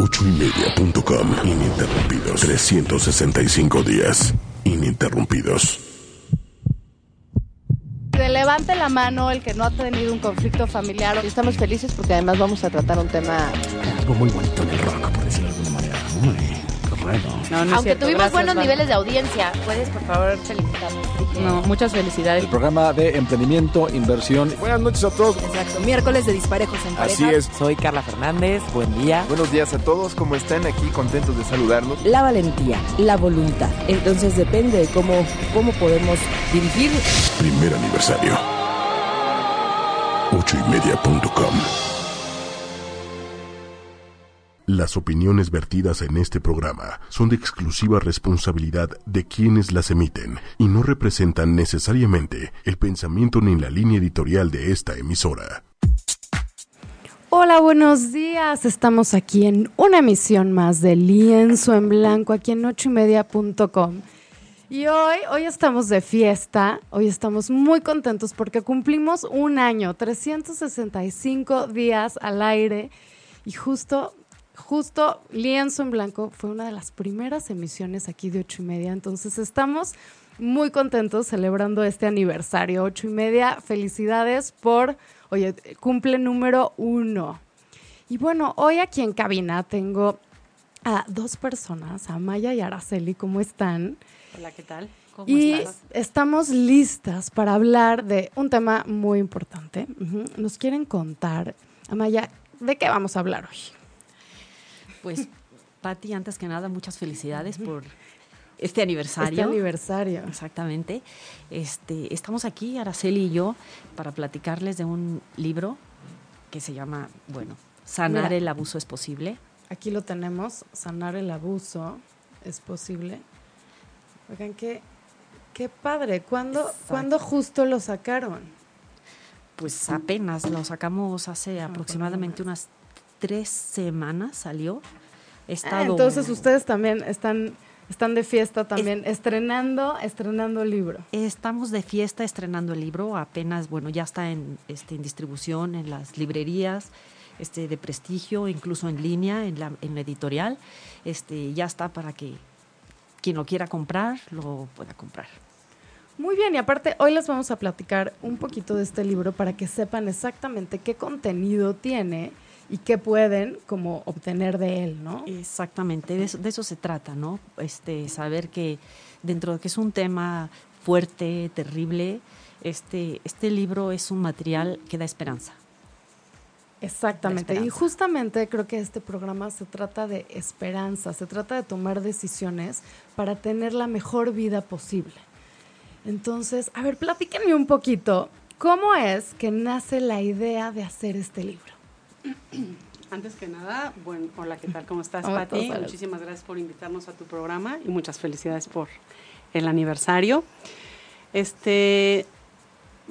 Ochoymedia.com Ininterrumpidos. 365 días. Ininterrumpidos. Que levante la mano el que no ha tenido un conflicto familiar. Estamos felices porque además vamos a tratar un tema. Algo muy bonito en el rock, por decirlo de alguna manera. Muy correcto. No, no es Aunque cierto. tuvimos Gracias, buenos Val. niveles de audiencia, puedes por favor felicitarnos. No, muchas felicidades. El programa de emprendimiento, inversión. Buenas noches a todos. Exacto, miércoles de disparejos en pareja. Así es. Soy Carla Fernández, buen día. Buenos días a todos. ¿Cómo están? Aquí contentos de saludarlos. La valentía, la voluntad. Entonces depende de cómo, cómo podemos dirigir. Primer aniversario. Ochoymedia.com Las opiniones vertidas en este programa son de exclusiva responsabilidad de quienes las emiten y no representan necesariamente el pensamiento ni la línea editorial de esta emisora. Hola, buenos días. Estamos aquí en una emisión más de Lienzo en Blanco, aquí en ochoymedia.com. Y hoy, hoy estamos de fiesta, hoy estamos muy contentos porque cumplimos un año, 365 días al aire y justo, justo Lienzo en Blanco fue una de las primeras emisiones aquí de ocho y media, entonces estamos muy contentos celebrando este aniversario, ocho y media, felicidades por, oye, cumple número uno. Y bueno, hoy aquí en cabina tengo a dos personas, a Maya y Araceli, ¿cómo están? Hola, ¿qué tal? ¿Cómo Y estás? estamos listas para hablar de un tema muy importante. Nos quieren contar, Amaya, ¿de qué vamos a hablar hoy? Pues, Pati, antes que nada, muchas felicidades por este aniversario. Este aniversario. Exactamente. Este, estamos aquí, Araceli y yo, para platicarles de un libro que se llama, bueno, Sanar Mira. el abuso es posible. Aquí lo tenemos, sanar el abuso es posible. Oigan, qué, qué padre. ¿Cuándo, Exacto. ¿Cuándo justo lo sacaron? Pues apenas lo sacamos hace aproximadamente unas tres semanas, salió. Ah, entonces ustedes también están, están de fiesta también, estrenando, estrenando el libro. Estamos de fiesta estrenando el libro, apenas, bueno, ya está en, este, en distribución en las librerías este, de prestigio, incluso en línea, en la, en la editorial. Este, ya está para que quien lo quiera comprar, lo pueda comprar. Muy bien, y aparte hoy les vamos a platicar un poquito de este libro para que sepan exactamente qué contenido tiene y qué pueden como obtener de él, ¿no? Exactamente, de eso, de eso se trata, ¿no? Este, saber que dentro de que es un tema fuerte, terrible, este, este libro es un material que da esperanza. Exactamente. Y justamente creo que este programa se trata de esperanza, se trata de tomar decisiones para tener la mejor vida posible. Entonces, a ver, platíquenme un poquito, ¿cómo es que nace la idea de hacer este libro? Antes que nada, bueno, hola, ¿qué tal? ¿Cómo estás, Hola Pati? Muchísimas gracias por invitarnos a tu programa y muchas felicidades por el aniversario. Este,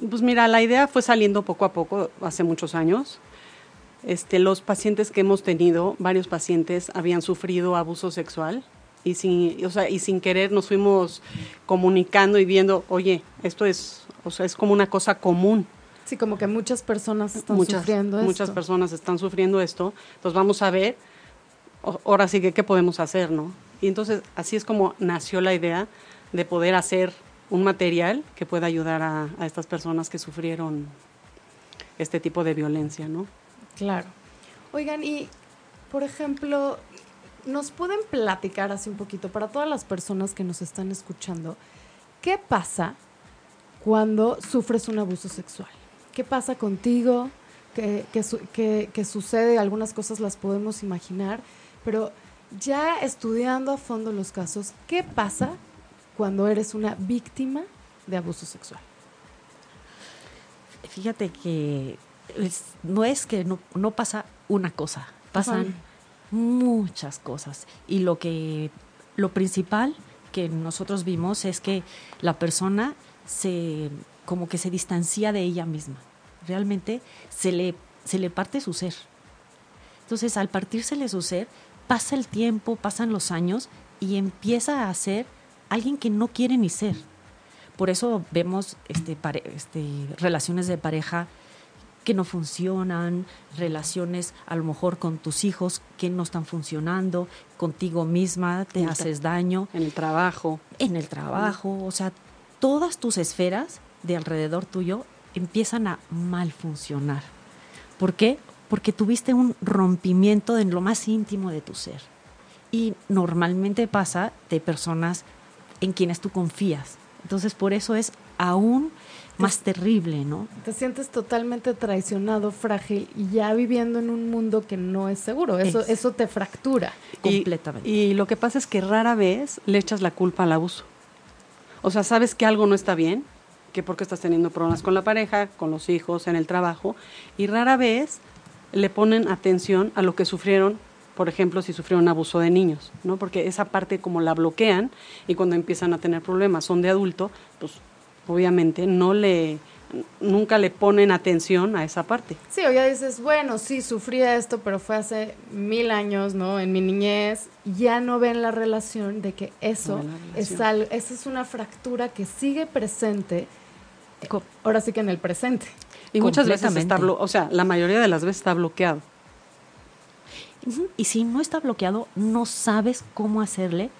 pues mira, la idea fue saliendo poco a poco hace muchos años. Este, los pacientes que hemos tenido, varios pacientes habían sufrido abuso sexual y sin, o sea, y sin querer nos fuimos comunicando y viendo, oye, esto es, o sea, es como una cosa común Sí, como que muchas personas están muchas, sufriendo muchas esto. personas están sufriendo esto, entonces vamos a ver, ahora sí que qué podemos hacer, ¿no? Y entonces así es como nació la idea de poder hacer un material que pueda ayudar a, a estas personas que sufrieron este tipo de violencia, ¿no? Claro. Oigan, y por ejemplo, ¿nos pueden platicar así un poquito para todas las personas que nos están escuchando? ¿Qué pasa cuando sufres un abuso sexual? ¿Qué pasa contigo? ¿Qué, qué su- qué- qué sucede? Algunas cosas las podemos imaginar, pero ya estudiando a fondo los casos, ¿qué pasa cuando eres una víctima de abuso sexual? Fíjate que es- no es que no, no pasa una cosa, pasan Ajá. muchas cosas. Y lo que lo principal que nosotros vimos es que la persona se como que se distancia de ella misma. Realmente se le, se le parte su ser. Entonces, al partírsele su ser, pasa el tiempo, pasan los años y empieza a ser alguien que no quiere ni ser. Por eso vemos este, pare- este, relaciones de pareja que no funcionan, relaciones a lo mejor con tus hijos que no están funcionando, contigo misma te haces daño. En el trabajo. En el trabajo, o sea, todas tus esferas de alrededor tuyo empiezan a mal funcionar. ¿Por qué? Porque tuviste un rompimiento en lo más íntimo de tu ser. Y normalmente pasa de personas en quienes tú confías. Entonces, por eso es aún más terrible, ¿no? Te sientes totalmente traicionado, frágil y ya viviendo en un mundo que no es seguro. Eso, eso te fractura. Completamente. Y, lo que pasa es que rara vez le echas la culpa al abuso. O sea, sabes que algo no está bien, que porque estás teniendo problemas con la pareja, con los hijos, en el trabajo, y rara vez le ponen atención a lo que sufrieron, por ejemplo, si sufrieron abuso de niños, ¿no? Porque esa parte como la bloquean y cuando empiezan a tener problemas, son de adulto, pues obviamente no le nunca le ponen atención a esa parte. Sí, o ya dices, bueno, sí, sufrí esto, pero fue hace mil años, ¿no? En mi niñez, ya no ven la relación de que eso es algo, esa es una fractura que sigue presente, ahora sí que en el presente. Y muchas veces está, o sea, la mayoría de las veces está bloqueado. Y si no está bloqueado, no sabes cómo hacerle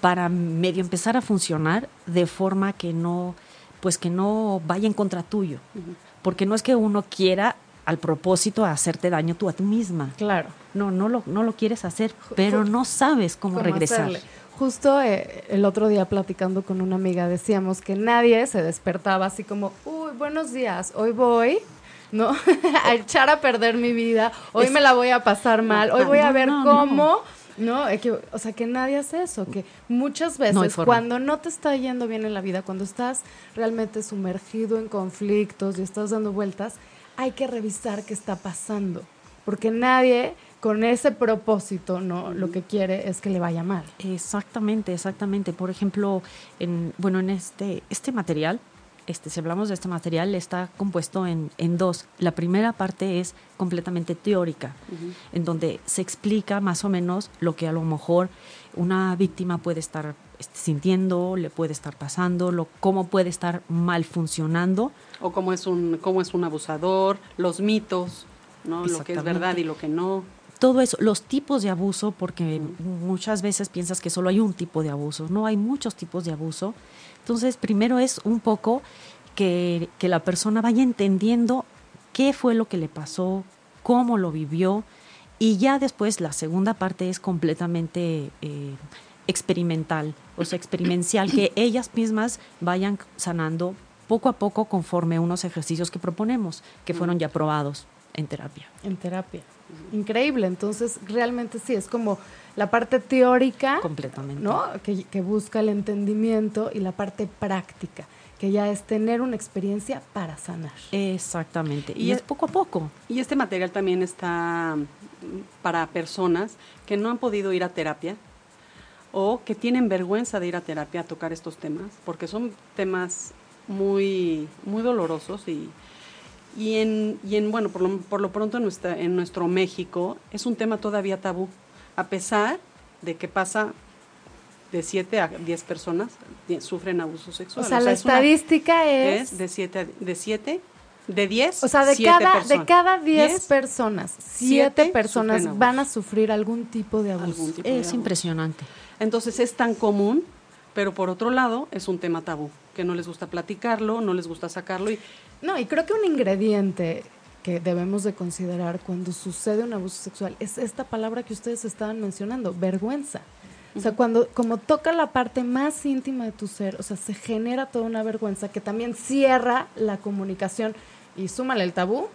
para medio empezar a funcionar de forma que no pues que no vaya en contra tuyo. Porque no es que uno quiera al propósito hacerte daño tú a ti misma. Claro. No, no lo, no lo quieres hacer, pero no sabes cómo, regresar. Justo eh, el otro día platicando con una amiga decíamos que nadie se despertaba así como, uy, buenos días, hoy voy, ¿no? a echar a perder mi vida, hoy me la voy a pasar mal, hoy voy a ver cómo no, o sea, que nadie hace eso, que muchas veces cuando no te está yendo bien en la vida, cuando estás realmente sumergido en conflictos y estás dando vueltas, hay que revisar qué está pasando, porque nadie con ese propósito, ¿no? Lo que quiere es que le vaya mal. Exactamente, exactamente. Por ejemplo, en bueno, en este este material este, si hablamos de este material, está compuesto en, dos. La primera parte es completamente teórica, en donde se explica más o menos lo que a lo mejor una víctima puede estar este, sintiendo, le puede estar pasando, lo, cómo puede estar mal funcionando. O cómo es un, cómo es un abusador, los mitos, ¿no? lo que es verdad y lo que no todo eso, los tipos de abuso, porque muchas veces piensas que solo hay un tipo de abuso, no hay muchos tipos de abuso entonces, primero es un poco que, la persona vaya entendiendo qué fue lo que le pasó, cómo lo vivió, y ya después la segunda parte es completamente eh, experimental, o sea, experiencial, que ellas mismas vayan sanando poco a poco conforme unos ejercicios que proponemos, que fueron ya probados en terapia. En terapia. Increíble. Entonces, realmente sí, es como la parte teórica, completamente, ¿no? Que, busca el entendimiento y la parte práctica, que ya es tener una experiencia para sanar. Exactamente. Y, es poco a poco. Y este material también está mm, para personas que no han podido ir a terapia o que tienen vergüenza de ir a terapia a tocar estos temas, porque son temas muy, muy dolorosos y, y en, y en bueno, por lo, por lo pronto en, nuestra, en nuestro México es un tema todavía tabú a pesar de que pasa de 7 a 10 personas sufren abuso sexual. O sea, la estadística es, de 7 de 7 de 10 O sea, de cada de cada 10 personas, 7 personas van a sufrir algún tipo de abuso. es impresionante. Entonces es tan común, pero por otro lado es un tema tabú, que no les gusta platicarlo, no les gusta sacarlo y No, y creo que un ingrediente que debemos de considerar cuando sucede un abuso sexual es esta palabra que ustedes estaban mencionando, vergüenza. O sea, cuando como toca la parte más íntima de tu ser, o sea, se genera toda una vergüenza que también cierra la comunicación y súmale el tabú.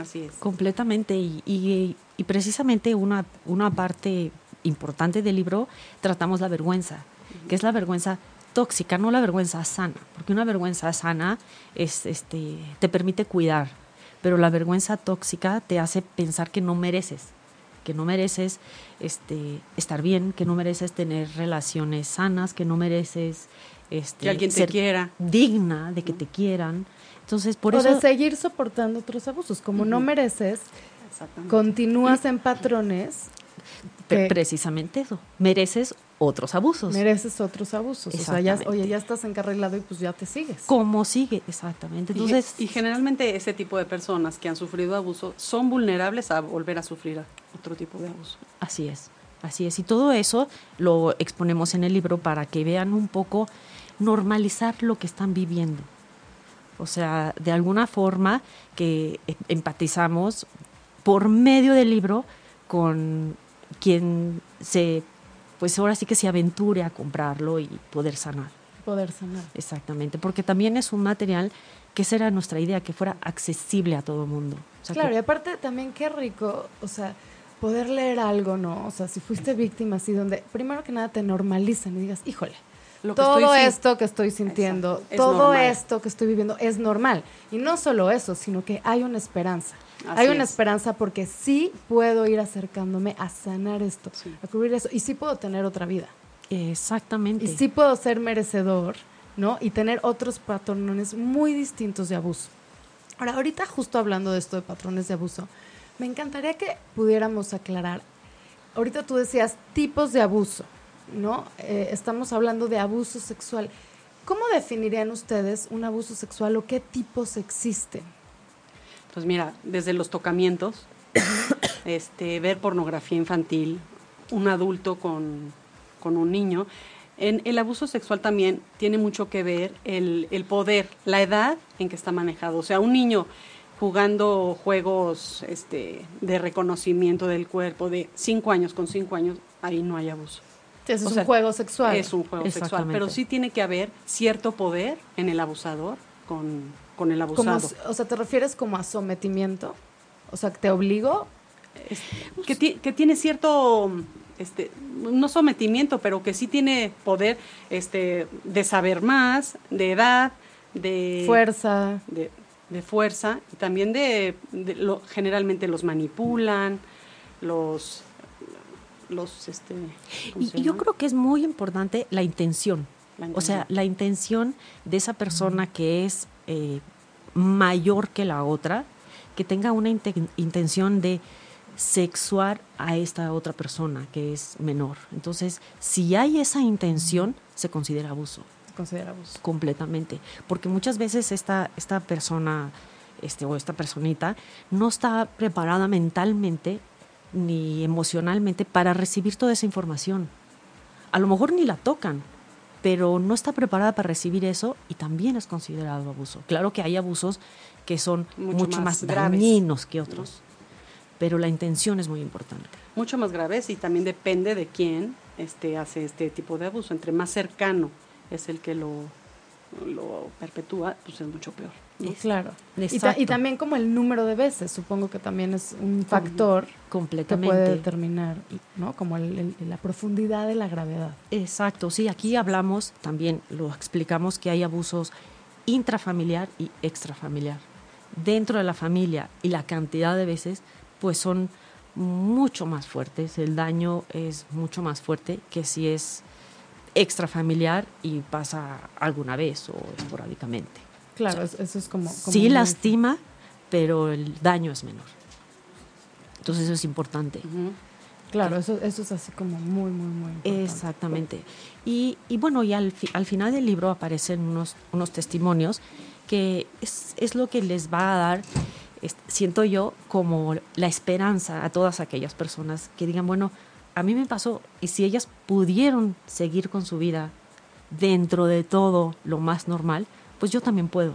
Así es. Completamente. Y, y, y precisamente una, una parte importante del libro tratamos la vergüenza, que es la vergüenza tóxica, no la vergüenza sana, porque una vergüenza sana es, este, te permite cuidar, pero la vergüenza tóxica te hace pensar que no mereces, que no mereces este, estar bien, que no mereces tener relaciones sanas, que no mereces este, que alguien te quiera. digna de que te quieran. Entonces, por o eso... de seguir soportando otros abusos. Como no mereces, continúas en patrones. Precisamente eso. Mereces otros abusos. Mereces otros abusos. O sea, ya, oye, ya estás encarrilado y pues ya te sigues. ¿Cómo sigue? Exactamente. Y- Entonces, y, generalmente ese tipo de personas que han sufrido abuso son vulnerables a volver a sufrir otro tipo de abuso. Así es, así es. Y todo eso lo exponemos en el libro para que vean un poco normalizar lo que están viviendo. O sea, de alguna forma que em- empatizamos por medio del libro con quien se, pues ahora sí que se aventure a comprarlo y poder sanar. Poder sanar. Exactamente, porque también es un material que esa era nuestra idea, que fuera accesible a todo mundo. O sea, Claro, que- y aparte también qué rico, o sea, poder leer algo, ¿no? O sea, si fuiste víctima así, donde primero que nada te normalizan y digas, híjole, Lo que todo estoy esto que estoy sintiendo, Exacto, todo esto que estoy viviendo es normal. Y no solo eso, sino que hay una esperanza. Así hay una es. esperanza porque sí puedo ir acercándome a sanar esto, Sí. a cubrir eso, y sí puedo tener otra vida. Exactamente. Y sí puedo ser merecedor, ¿no? Y tener otros patrones muy distintos de abuso. Ahora, ahorita justo hablando de esto de patrones de abuso, me encantaría que pudiéramos aclarar. Ahorita tú decías tipos de abuso, ¿no? Eh, estamos hablando de abuso sexual. ¿Cómo definirían ustedes un abuso sexual o qué tipos existen? Pues mira, desde los tocamientos, este, ver pornografía infantil, un adulto con, con un niño. En el abuso sexual también tiene mucho que ver el, el poder, la edad en que está manejado. O sea, un niño jugando juegos este, de reconocimiento del cuerpo de cinco años con cinco años, ahí no hay abuso. O es sea, un juego sexual. Es un juego sexual, pero sí tiene que haber cierto poder en el abusador con, con el Como, abusado. o sea, ¿te refieres como a sometimiento? O sea, ¿te obligo? que, ti- que tiene cierto este no sometimiento pero que sí tiene poder este de saber más de edad de Fuerza. de, de fuerza y también de, de lo, generalmente los manipulan los los este ¿cómo Y, yo creo que es muy importante la intención. O sea, la intención de esa persona que es eh, mayor que la otra, que tenga una inten- intención de sexuar a esta otra persona que es menor. Entonces, si hay esa intención, se considera abuso Se considera abuso. completamente. Porque muchas veces esta, esta persona este, o esta personita no está preparada mentalmente ni emocionalmente para recibir toda esa información. A lo mejor ni la tocan, pero no está preparada para recibir eso y también es considerado abuso. Claro que hay abusos que son Mucho mucho, más más, dañinos que otros, pero la intención es muy importante. mucho más graves y también depende de quién este hace este tipo de abuso entre más cercano es el que lo lo perpetúa pues es mucho peor. Es- Claro. Y, ta- y Exacto. también como el número de veces, supongo que también es un factor que Completamente. puede determinar, ¿no? Como el- el- la profundidad de la gravedad. Exacto, sí, aquí hablamos, también lo explicamos que hay abusos intrafamiliar y extrafamiliar. Dentro de la familia y la cantidad de veces, pues son mucho más fuertes, el daño es mucho más fuerte que si es extrafamiliar y pasa alguna vez o esporádicamente. Claro, es- eso es como... como Sí muy- lastima, pero el daño es menor. Entonces eso es importante. Claro, eso, eso es así como muy, muy, muy importante. Exactamente. Y, y bueno, y al, fi- al final del libro aparecen unos, unos testimonios que es, es lo que les va a dar, es- siento yo, como la esperanza a todas aquellas personas que digan, bueno, a mí me pasó, y si ellas pudieron seguir con su vida dentro de todo lo más normal, pues yo también puedo.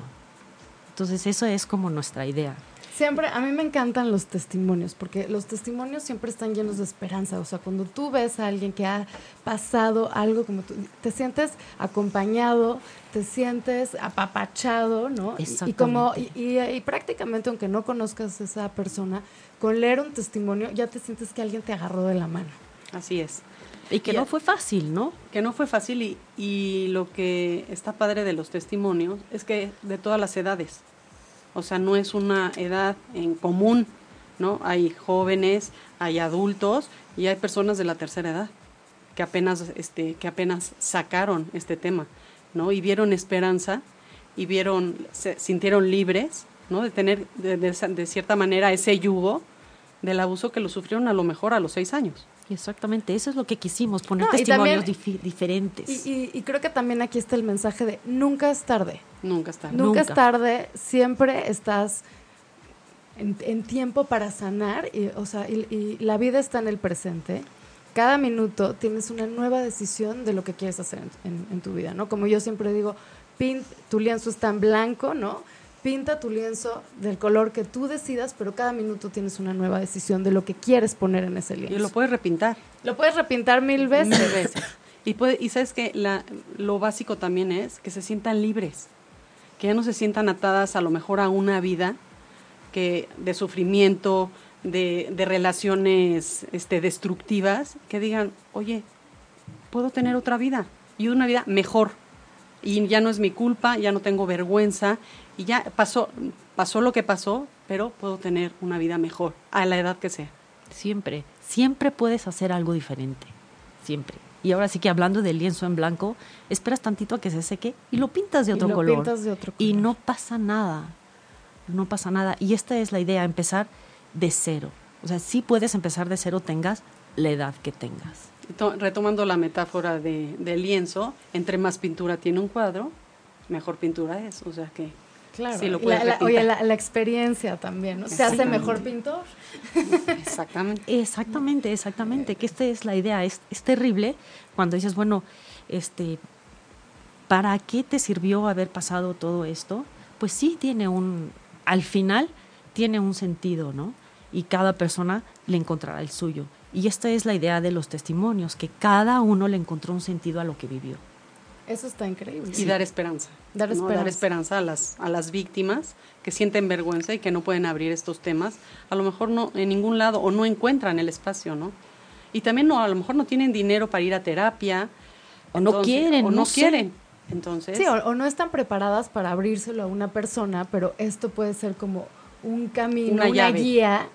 Entonces eso es como nuestra idea. Siempre, a mí me encantan los testimonios, porque los testimonios siempre están llenos de esperanza. O sea, cuando tú ves a alguien que ha pasado algo como tú, te sientes acompañado, te sientes apapachado, ¿no? Y, como, y, y- y prácticamente, aunque no conozcas a esa persona, con leer un testimonio ya te sientes que alguien te agarró de la mano. así es Y que Y no fue fácil, ¿no? que no fue fácil y, y lo que está padre de los testimonios es que de todas las edades, o sea, no es una edad en común, ¿no? Hay jóvenes, hay adultos y hay personas de la tercera edad que apenas, este, que apenas sacaron este tema, ¿no? Y vieron esperanza y vieron, se sintieron libres, ¿no? De tener de, de de cierta manera ese yugo del abuso que lo sufrieron a lo mejor a los seis años. Exactamente, eso es lo que quisimos, poner No, y testimonios también- diferentes. Y, y- y creo que también aquí está el mensaje de nunca es tarde. Nunca está. Nunca, es tarde, siempre estás en, en tiempo para sanar, y, o sea, y, y la vida está en el presente. Cada minuto tienes una nueva decisión de lo que quieres hacer en, en- en tu vida, ¿no? Como yo siempre digo, pin, tu lienzo está en blanco, ¿no? Pinta tu lienzo del color que tú decidas, pero cada minuto tienes una nueva decisión de lo que quieres poner en ese lienzo. Y lo puedes repintar. Lo puedes repintar mil veces. Mil veces. Y, puede, y sabes que la, lo básico también es que se sientan libres, que ya no se sientan atadas a lo mejor a una vida que de sufrimiento, de, de relaciones este, destructivas, que digan, oye, puedo tener otra vida y una vida mejor. Y ya no es mi culpa, ya no tengo vergüenza y ya pasó, pasó lo que pasó, pero puedo tener una vida mejor a la edad que sea. Siempre, siempre puedes hacer algo diferente. Siempre. Y ahora sí que hablando del lienzo en blanco, esperas tantito a que se seque y lo pintas de Y otro lo color. pintas de otro Y color. no pasa nada. No pasa nada. Y esta es la idea, empezar de cero. O sea, sí puedes empezar de cero, tengas la edad que tengas. To- Retomando la metáfora de, del lienzo, entre más pintura tiene un cuadro, mejor pintura es. O sea que Claro. sí lo la- oye, la, la experiencia también, ¿no? ¿Se hace Exactamente. mejor pintor? Exactamente. Exactamente, exactamente, que esta es la idea, es, es terrible cuando dices, bueno, este, ¿para qué te sirvió haber pasado todo esto? Pues sí tiene un, al final tiene un sentido, ¿no? Y cada persona le encontrará el suyo. Y esta es la idea de los testimonios, que cada uno le encontró un sentido a lo que vivió. Eso está increíble. Y dar esperanza. Dar ¿no? esperanza. Dar esperanza a las, a las víctimas que sienten vergüenza y que no pueden abrir estos temas. A lo mejor no en ningún lado o no encuentran el espacio, ¿no? Y también no, a lo mejor no tienen dinero para ir a terapia. O no quieren, O no, no sé. quieren. Entonces, Sí, o, o no están preparadas para abrírselo a una persona, pero esto puede ser como un camino, Una guía.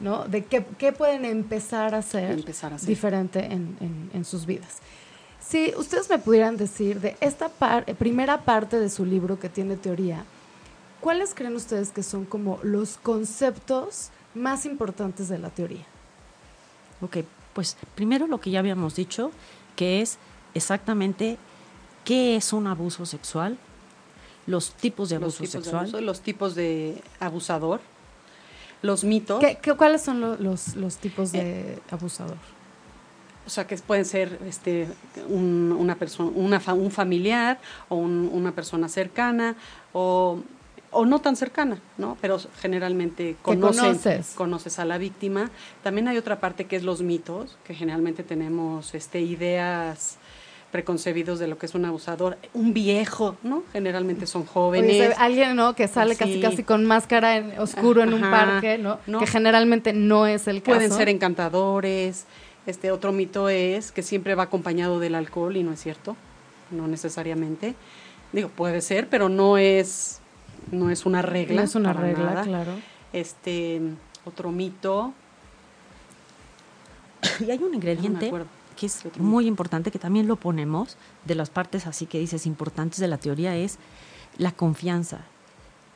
¿no? De qué, qué pueden empezar a hacer, Empezar a hacer. diferente en, en- en sus vidas. Si ustedes me pudieran decir de esta par- eh, primera parte de su libro que tiene teoría, ¿cuáles creen ustedes que son como los conceptos más importantes de la teoría? Ok, pues primero lo que ya habíamos dicho, que es exactamente qué es un abuso sexual, los tipos de los abuso de sexual, abuso, los tipos de abusador, los mitos. ¿Qué, qué- cuáles son lo- los, los tipos Eh, de abusador? O sea, que pueden ser este, un, una persona, una fa- un familiar o un- una persona cercana o, o no tan cercana, ¿no? Pero generalmente conocen, conoces. conoces a la víctima. También hay otra parte que es los mitos, que generalmente tenemos este, ideas preconcebidos de lo que es un abusador. Un viejo, ¿no? Generalmente son jóvenes. Oye, alguien, ¿no? Que sale casi Sí. casi con máscara en, oscuro en un parque, ¿no? no. Que generalmente no es el caso. Pueden ser encantadores. Este otro mito es que siempre va acompañado del alcohol y no es cierto, no necesariamente. Digo, puede ser, pero no es no es una regla. No es una regla, nada. claro. Este otro mito, Y hay un ingrediente acuerdo. Que es ¿Qué otro muy importante, que también lo ponemos, de las partes así que dices importantes de la teoría, es la confianza.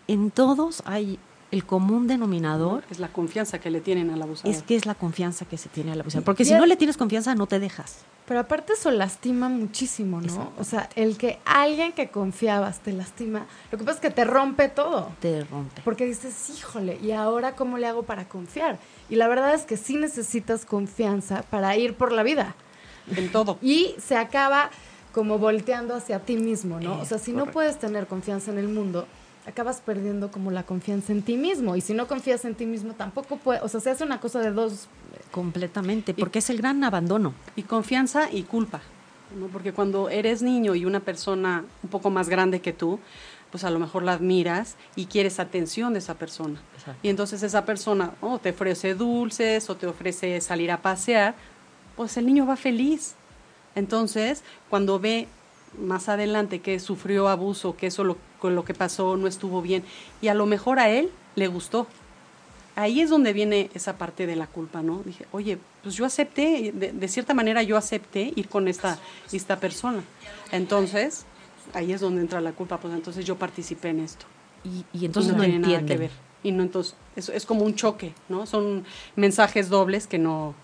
En todos hay el común denominador, es la confianza que le tienen al abusador. es que es la confianza que se tiene al abusador. Porque Y si no le tienes confianza, no te dejas. Pero aparte eso lastima muchísimo, ¿no? O sea, el que alguien que confiabas te lastima, lo que pasa es que te rompe todo. Te rompe. Porque dices, híjole, ¿y ahora cómo le hago para confiar? Y la verdad es que sí necesitas confianza para ir por la vida. En todo. Y se acaba como volteando hacia ti mismo, ¿no? Es o sea, si no puedes tener confianza en el mundo, acabas perdiendo como la confianza en ti mismo. Y si no confías en ti mismo, tampoco puede, o sea, se hace una cosa de dos. Completamente, porque es el gran abandono. Y confianza y culpa, ¿no? Porque cuando eres niño y una persona un poco más grande que tú, pues a lo mejor la admiras y quieres atención de esa persona. Exacto. Y entonces esa persona o te ofrece dulces o te ofrece salir a pasear, pues el niño va feliz. Entonces, cuando ve más adelante que sufrió abuso, que eso lo, con lo que pasó no estuvo bien, y a lo mejor a él le gustó. Ahí es donde viene esa parte de la culpa, ¿no? Dije, oye, pues yo acepté, de, de cierta manera yo acepté ir con esta, esta persona. Entonces, ahí es donde entra la culpa, pues entonces yo participé en esto. Y, y entonces Y no, tiene nada que ver. Y no entonces, es, es como un choque, ¿no? Son mensajes dobles que no,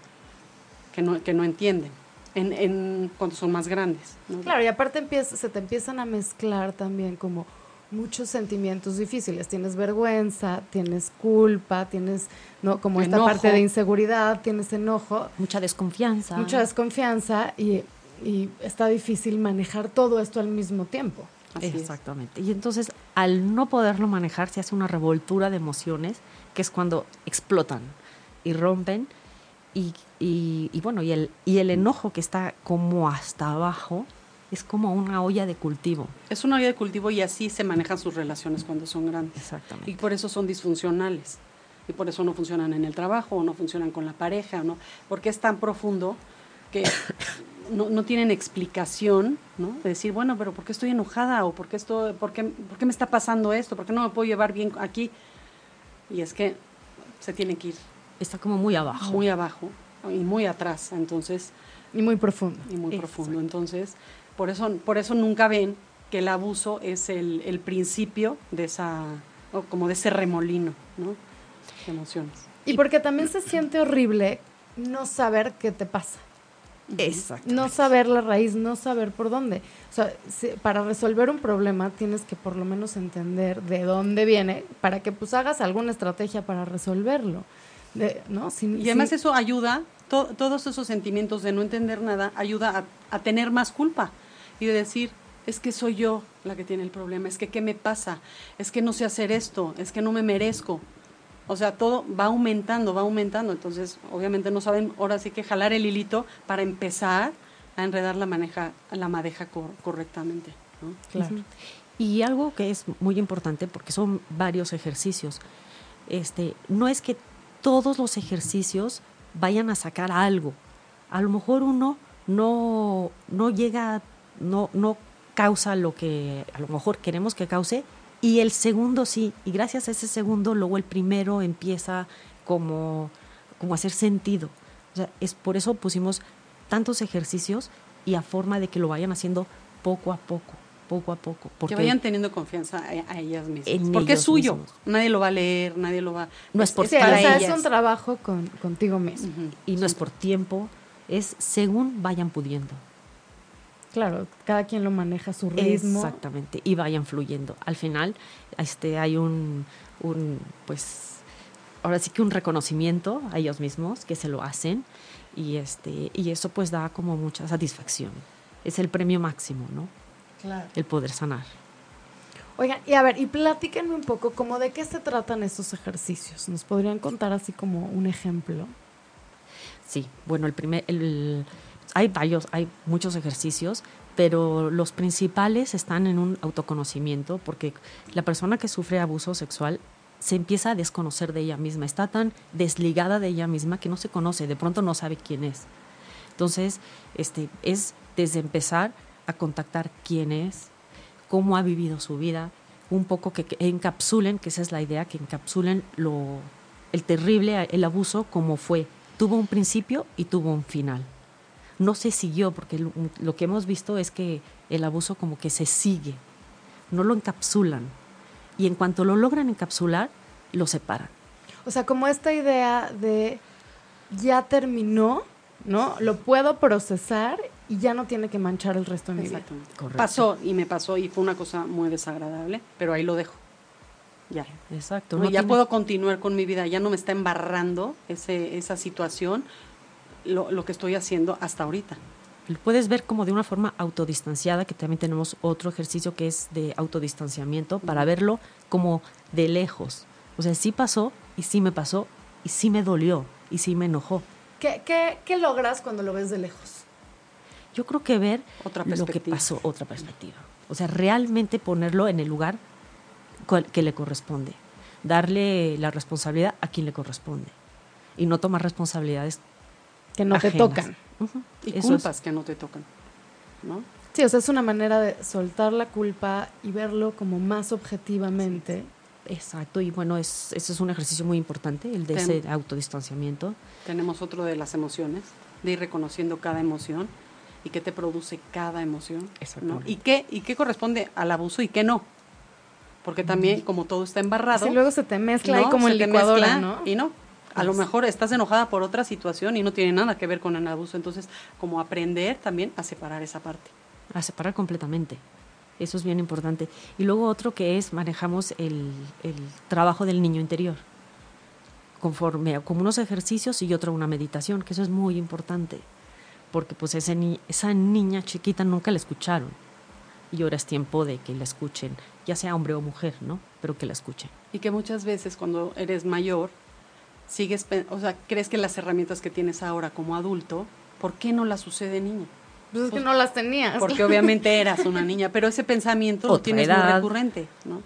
que no, que no entienden en, en cuando son más grandes. ¿no? Claro, y aparte empieza, se te empiezan a mezclar también como muchos sentimientos difíciles. Tienes vergüenza, tienes culpa, tienes no como esta parte de inseguridad, tienes enojo, Mucha desconfianza. mucha desconfianza y, y está difícil manejar todo esto al mismo tiempo. Así es. Exactamente. Y entonces, al no poderlo manejar, se hace una revoltura de emociones, que es cuando explotan y rompen. Y, y- y bueno, y el, y el enojo que está como hasta abajo es como una olla de cultivo. Es una olla de cultivo y así se manejan sus relaciones cuando son grandes. Exactamente. Y por eso son disfuncionales. Y por eso no funcionan en el trabajo o no funcionan con la pareja, ¿no? Porque es tan profundo que no, no tienen explicación, ¿no? De decir, bueno, pero ¿por qué estoy enojada? ¿O por qué, estoy, por, qué, por qué me está pasando esto? ¿Por qué no me puedo llevar bien aquí? Y es que se tiene que ir Está como muy abajo. muy abajo y muy atrás, entonces, Y muy profundo. y muy Exacto. profundo. Entonces, por eso, por eso nunca ven que el abuso es el, el principio de esa, o como de ese remolino, ¿no? De emociones. Y porque también se siente horrible no saber qué te pasa. Exacto. No saber la raíz, no saber por dónde. O sea, si- para resolver un problema tienes que por lo menos entender de dónde viene para que pues hagas alguna estrategia para resolverlo. De- ¿no? Si- Y además si- eso ayuda, to- todos esos sentimientos de no entender nada, ayuda a, a tener más culpa y de decir, es que soy yo la que tiene el problema, es que qué me pasa, es que no sé hacer esto, es que no me merezco. O sea, todo va aumentando, va aumentando. Entonces, obviamente no saben ahora sí que jalar el hilito para empezar a enredar la, maneja, la madeja cor- correctamente. ¿no? Claro. Y algo que es muy importante, porque son varios ejercicios, este, no es que todos los ejercicios vayan a sacar algo. A lo mejor uno no, no llega, no, no causa lo que a lo mejor queremos que cause, y el segundo sí, y gracias a ese segundo, luego el primero empieza como, como a hacer sentido. O sea, es por eso pusimos tantos ejercicios y a forma de que lo vayan haciendo poco a poco, poco a poco. Porque que vayan teniendo confianza a, a ellas mismas. En Porque es suyo. mismos. Nadie lo va a leer, nadie lo va No es por Sí, para o sea, es un trabajo con, contigo mismo. Y no es por tiempo, es según vayan pudiendo. Claro, cada quien lo maneja a su ritmo. Exactamente, y vayan fluyendo. Al final, este, hay un, un, pues, ahora sí que un reconocimiento a ellos mismos que se lo hacen y este, y eso pues da como mucha satisfacción. Es el premio máximo, ¿no? Claro. El poder sanar. Oigan, y a ver, y platíquenme un poco como de qué se tratan estos ejercicios. ¿Nos podrían contar así como un ejemplo? Sí, bueno, el primer, el, hay varios, hay muchos ejercicios, pero los principales están en un autoconocimiento, porque la persona que sufre abuso sexual se empieza a desconocer de ella misma, está tan desligada de ella misma que no se conoce, de pronto no sabe quién es. Entonces, este, es desde empezar a contactar quién es, cómo ha vivido su vida, un poco que, encapsulen, que esa es la idea, que encapsulen lo, el terrible, el abuso como fue. Tuvo un principio y tuvo un final. No se siguió, porque lo, lo que hemos visto es que el abuso como que se sigue, no lo encapsulan. Y en cuanto lo logran encapsular, lo separan. O sea, como esta idea de ya terminó, ¿no? Lo puedo procesar y ya no tiene que manchar el resto de mi vida. Correcto. Pasó y me pasó y fue una cosa muy desagradable, pero ahí lo dejo. Ya. Exacto. ¿no? no ya tiene- puedo continuar con mi vida, ya no me está embarrando ese, esa situación, lo, lo que estoy haciendo hasta ahorita. Lo puedes ver como de una forma autodistanciada, que también tenemos otro ejercicio que es de autodistanciamiento, para verlo como de lejos. O sea, sí pasó y sí me pasó y sí me dolió y sí me enojó. ¿Qué, qué, qué logras cuando lo ves de lejos? Yo creo que ver Otra lo que pasó, otra perspectiva. O sea, realmente ponerlo en el lugar cual- que le corresponde. Darle la responsabilidad a quien le corresponde. Y no tomar responsabilidades Que no te ajenas. tocan. Ujú. Y Eso es- culpas que no te tocan. ¿no? Sí, o sea, es una manera de soltar la culpa y verlo como más objetivamente. Exacto, y bueno, es, ese es un ejercicio muy importante, el de Tem- ese autodistanciamiento. Tenemos otro de las emociones, de ir reconociendo cada emoción y qué te produce cada emoción. ¿no? Y, qué, y qué corresponde al abuso y qué no. Porque también, como todo está embarrado, Si luego se te mezcla ahí ¿no? como Se te licuadora, mezcla ¿no? Y no. A lo mejor estás enojada por otra situación y no tiene nada que ver con el abuso. Entonces, como aprender también a separar esa parte. A separar completamente. Eso es bien importante. Y luego otro que es, manejamos el, el trabajo del niño interior, conforme como unos ejercicios y otro una meditación, que eso es muy importante, porque pues ese ni, esa niña chiquita nunca la escucharon. Y ahora es tiempo de que la escuchen, ya sea hombre o mujer, ¿no? Pero que la escuchen. Y que muchas veces cuando eres mayor, sigues, o sea, crees que las herramientas que tienes ahora como adulto, ¿por qué no las sucede niña? Pues es que no las tenías. Porque obviamente eras una niña, pero ese pensamiento lo tienes muy recurrente, ¿no?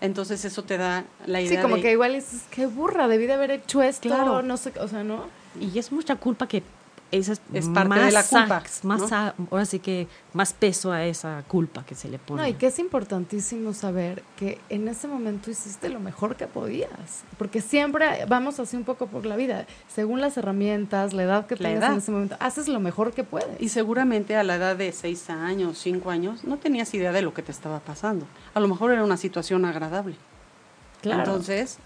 Entonces eso te da la idea Sí, como que igual es qué burra, debí de haber hecho esto, claro. no sé, o sea, ¿no? Y es mucha culpa que esa es, es parte de la culpa. Más, ahora sí que más peso a esa culpa que se le pone. No, y que es importantísimo saber que en ese momento hiciste lo mejor que podías. Porque siempre vamos así un poco por la vida. Según las herramientas, la edad que tengas en ese momento, haces lo mejor que puedes. Y seguramente a la edad de seis años, cinco años, no tenías idea de lo que te estaba pasando. A lo mejor era una situación agradable. Claro. Entonces,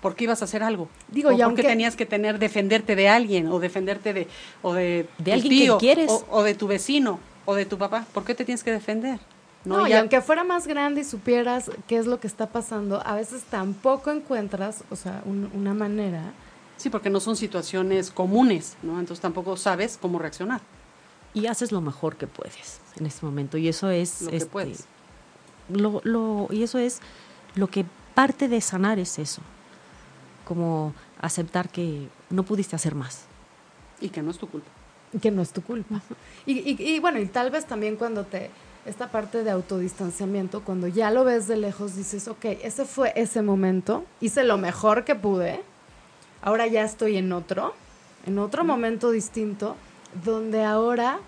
¿por qué ibas a hacer algo? Digo, o porque tenías que tener defenderte de alguien o defenderte de o de, de alguien que quieres o, de tu vecino o de tu papá, ¿por qué te tienes que defender? No, y aunque fuera más grande y supieras qué es lo que está pasando, a veces tampoco encuentras, o sea, una manera. Sí, porque no son situaciones comunes, ¿no? Entonces tampoco sabes cómo reaccionar. Y haces lo mejor que puedes en este momento. Y eso es. Lo que este, puedes. Lo, lo, y eso es lo que parte de sanar es eso como aceptar que no pudiste hacer más. Y que no es tu culpa. Que no es tu culpa. Y, y, y, bueno, y tal vez también cuando te, esta parte de autodistanciamiento, cuando ya lo ves de lejos, dices, ok, ese fue ese momento, hice lo mejor que pude, ahora ya estoy en otro, en otro momento distinto, donde ahora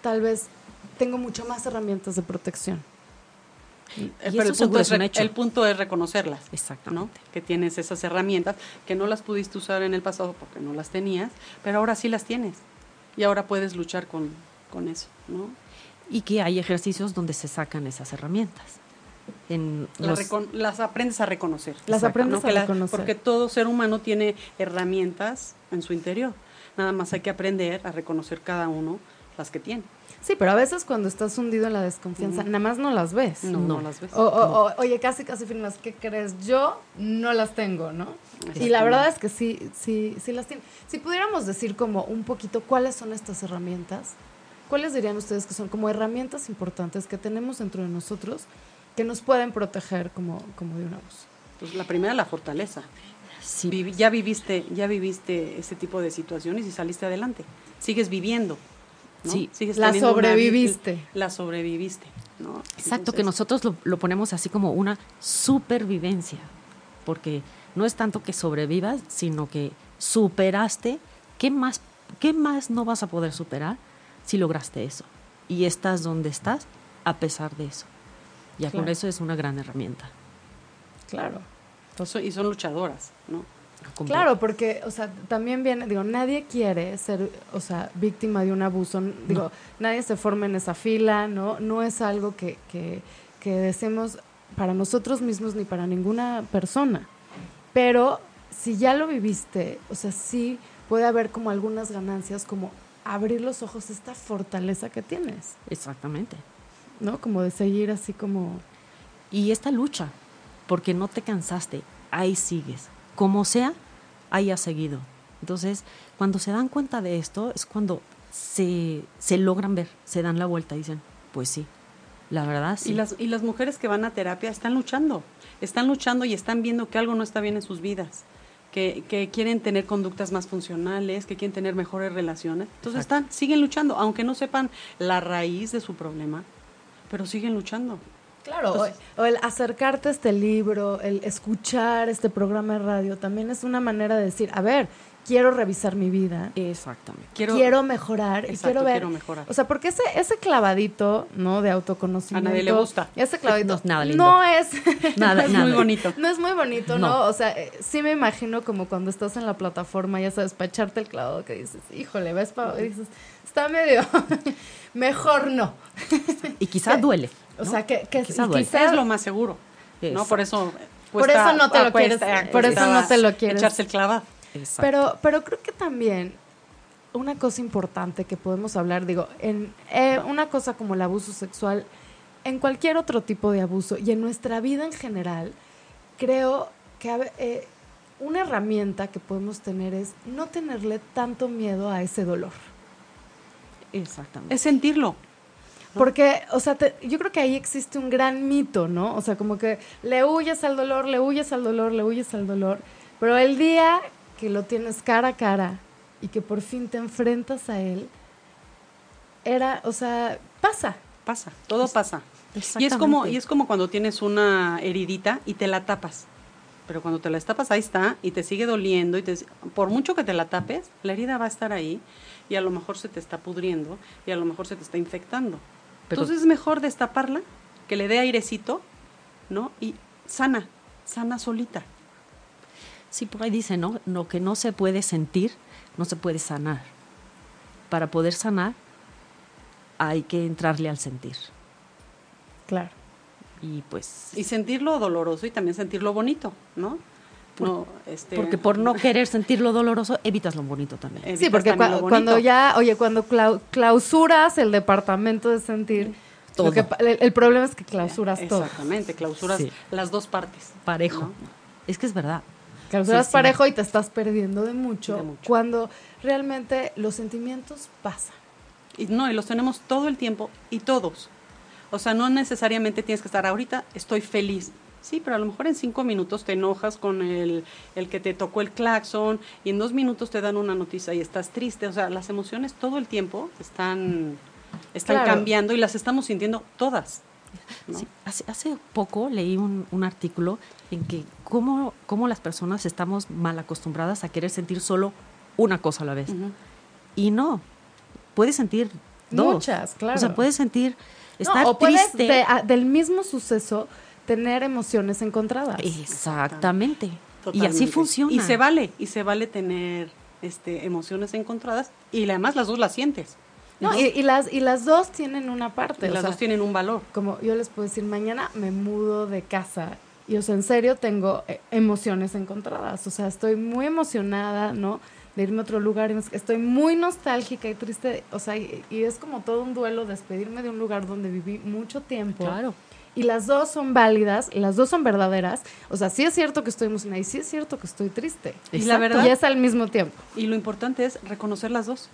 tal vez tengo mucho más herramientas de protección. Eh, pero el punto, es, el punto, es, reconocerlas. Exactamente. Que tienes esas herramientas que no las pudiste usar en el pasado porque no las tenías, pero ahora sí las tienes. Y ahora puedes luchar con, con eso, ¿no? Y que hay ejercicios donde se sacan esas herramientas. En los... las aprendes a reconocer. Las aprendes a reconocer. porque todo ser humano tiene herramientas en su interior. Nada más hay que aprender a reconocer cada uno las que tiene. Sí, pero a veces cuando estás hundido en la desconfianza, nada más no las ves. No, no, las ves. O, o, oye, casi, casi firmas, ¿qué crees? Yo no las tengo, ¿no? Y la verdad es que sí, sí, sí las tiene. Si pudiéramos decir como un poquito cuáles son estas herramientas, ¿cuáles dirían ustedes que son como herramientas importantes que tenemos dentro de nosotros que nos pueden proteger como, como de un abuso? Pues la primera, la fortaleza. Sí. ya viviste, ya viviste ese tipo de situaciones y saliste adelante. Sigues viviendo. ¿No? Sí, la sobreviviste. Una, la sobreviviste, ¿no? Exacto, Entonces, que nosotros lo, lo, ponemos así como una supervivencia, porque no es tanto que sobrevivas, sino que superaste. ¿Qué más, qué más no vas a poder superar si lograste eso? Y estás donde estás a pesar de eso. Ya claro. con eso es una gran herramienta. Claro. Entonces, y son luchadoras, ¿no? Claro, porque, o sea, también viene, digo, nadie quiere ser, o sea, víctima de un abuso. Digo, no. nadie se forma en esa fila, ¿no? No es algo que, que, que deseemos para nosotros mismos ni para ninguna persona. Pero si ya lo viviste, o sea, sí puede haber como algunas ganancias, como abrir los ojos, esta fortaleza que tienes. Exactamente. ¿No? Como de seguir así como... Y esta lucha, porque no te cansaste, ahí sigues como sea, haya seguido. Entonces, cuando se dan cuenta de esto, es cuando se, se logran ver, se dan la vuelta y dicen, pues sí, la verdad sí. Y las, y las mujeres que van a terapia están luchando, están luchando y están viendo que algo no está bien en sus vidas. Que, que quieren tener conductas más funcionales, que quieren tener mejores relaciones. Entonces están, siguen luchando, aunque no sepan la raíz de su problema, pero siguen luchando. Claro, o, o, el acercarte a este libro, el escuchar este programa de radio, también es una manera de decir, a ver, quiero revisar mi vida. Exactamente. Quiero, quiero mejorar exacto, y quiero ver. Quiero mejorar. O sea, porque ese, ese clavadito, ¿no? De autoconocimiento. A nadie le gusta. Ese clavadito. No, nada lindo. no es. Nada, es nada. muy bonito. No es muy bonito, ¿no? ¿no? O sea, eh, sí me imagino como cuando estás en la plataforma, ya sabes, para echarte el clavado que dices, híjole, ves para. Y dices, está medio. Mejor no. y quizá duele. O sea, que, que quizá, duele. quizá es lo más seguro. ¿no? Por eso. por eso no te lo quieres. Por eso no te lo quieres. Echarse el clavado. Exacto. Pero, pero creo que también una cosa importante que podemos hablar, digo, en eh, una cosa como el abuso sexual, en cualquier otro tipo de abuso y en nuestra vida en general, creo que eh, una herramienta que podemos tener es no tenerle tanto miedo a ese dolor. Exactamente. Es sentirlo. Porque, o sea, te- yo creo que ahí existe un gran mito, ¿no? O sea, como que le huyes al dolor, le huyes al dolor, le huyes al dolor, pero el día que lo tienes cara a cara y que por fin te enfrentas a él, era, o sea, pasa. Pasa, todo pasa. Y es como y es como cuando tienes una heridita y te la tapas. Pero cuando te la tapas ahí está y te sigue doliendo y te, por mucho que te la tapes, la herida va a estar ahí y a lo mejor se te está pudriendo y a lo mejor se te está infectando. Pero- Entonces es mejor destaparla, que le dé airecito, ¿no? Y sana, sana solita. Sí, por ahí dice, ¿no? Lo que no se puede sentir, no se puede sanar. Para poder sanar, hay que entrarle al sentir. Claro. Y pues... Y sentirlo doloroso y también sentirlo bonito, ¿no? No este, Porque por no querer sentir lo doloroso, evitas lo bonito también. evitas Sí, porque también cua- lo cuando ya, oye, cuando clau- clausuras el departamento de sentir, Todo. lo que pa- el, el problema es que clausuras todo. Exactamente, clausuras Sí. las dos partes. Parejo. ¿no? Es que es verdad. Clausuras Sí, sí. parejo y te estás perdiendo de mucho, De mucho. cuando realmente los sentimientos pasan. Y no, y los tenemos todo el tiempo y todos. O sea, no necesariamente tienes que estar ahorita, estoy feliz. Sí, pero a lo mejor en cinco minutos te enojas con el, el que te tocó el claxon y en dos minutos te dan una noticia y estás triste. O sea, las emociones todo el tiempo están, están Claro. cambiando y las estamos sintiendo todas. ¿no? Sí, hace, hace poco leí un, un artículo en que cómo, cómo las personas estamos mal acostumbradas a querer sentir solo una cosa a la vez. Ujú. Y no, puedes sentir dos. Muchas, claro. O sea, puedes sentir, No, estar o puedes triste. de- a- del mismo suceso tener emociones encontradas. Exactamente. Y así funciona. Y se vale, y se vale tener este, emociones encontradas y además las dos las sientes. No, y, y las, y las dos tienen una parte. Y o las sea, dos tienen un valor. como yo les puedo decir, mañana me mudo de casa. Y o sea, en serio tengo eh, emociones encontradas. O sea, estoy muy emocionada, ¿no? De irme a otro lugar. Estoy muy nostálgica y triste. O sea, y, y es como todo un duelo despedirme de un lugar donde viví mucho tiempo. Claro. Y las dos son válidas, las dos son verdaderas. O sea, sí es cierto que estoy emocionada y sí es cierto que estoy triste. Y la verdad- Y es al mismo tiempo. Y lo importante es reconocer las dos,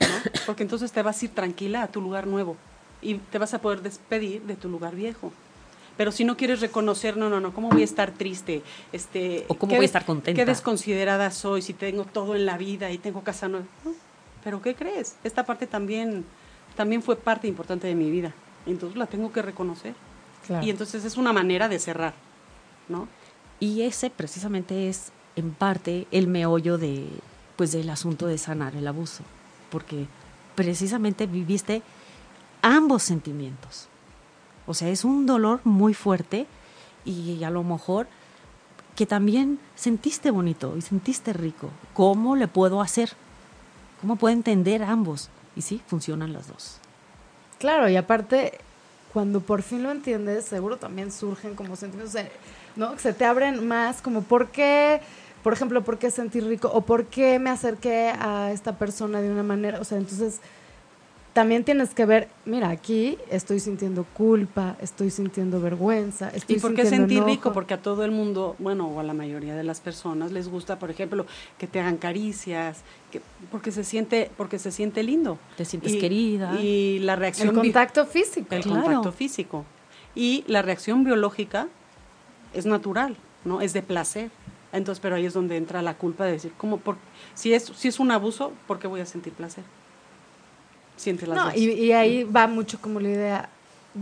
¿no? Porque entonces te vas a ir tranquila a tu lugar nuevo y te vas a poder despedir de tu lugar viejo. Pero si no quieres reconocer, no, no, no, ¿cómo voy a estar triste? Este, O cómo qué voy a estar contenta. Qué desconsiderada soy si tengo todo en la vida y tengo casa nueva. No, Pero ¿qué crees? Esta parte también, también fue parte importante de mi vida. Entonces la tengo que reconocer. Claro. Y entonces es una manera de cerrar, ¿no? Y ese precisamente es en parte el meollo de pues del asunto de sanar el abuso, porque precisamente viviste ambos sentimientos. O sea, es un dolor muy fuerte y a lo mejor que también sentiste bonito y sentiste rico. ¿Cómo le puedo hacer? ¿Cómo puedo entender ambos? Y sí, funcionan las dos. Claro, y aparte, cuando por fin lo entiendes, seguro también surgen como sentimientos, ¿no? Que se te abren más, como por qué, por ejemplo, por qué sentir rico o por qué me acerqué a esta persona de una manera, o sea, entonces también tienes que ver, mira, aquí estoy sintiendo culpa, estoy sintiendo vergüenza, estoy ¿Y por qué sentir enojo. rico? Porque a todo el mundo, bueno, o a la mayoría de las personas les gusta, por ejemplo, que te hagan caricias, que, porque se siente, porque se siente lindo. Te sientes Y- querida. Y la reacción el contacto físico. el Claro. contacto físico. Y la reacción biológica es natural, ¿no? Es de placer. Entonces, pero ahí es donde entra la culpa de decir, ¿cómo? Por, si, es, si es un abuso, ¿por qué voy a sentir placer? Siente las No, dos. y, y ahí va mucho como la idea,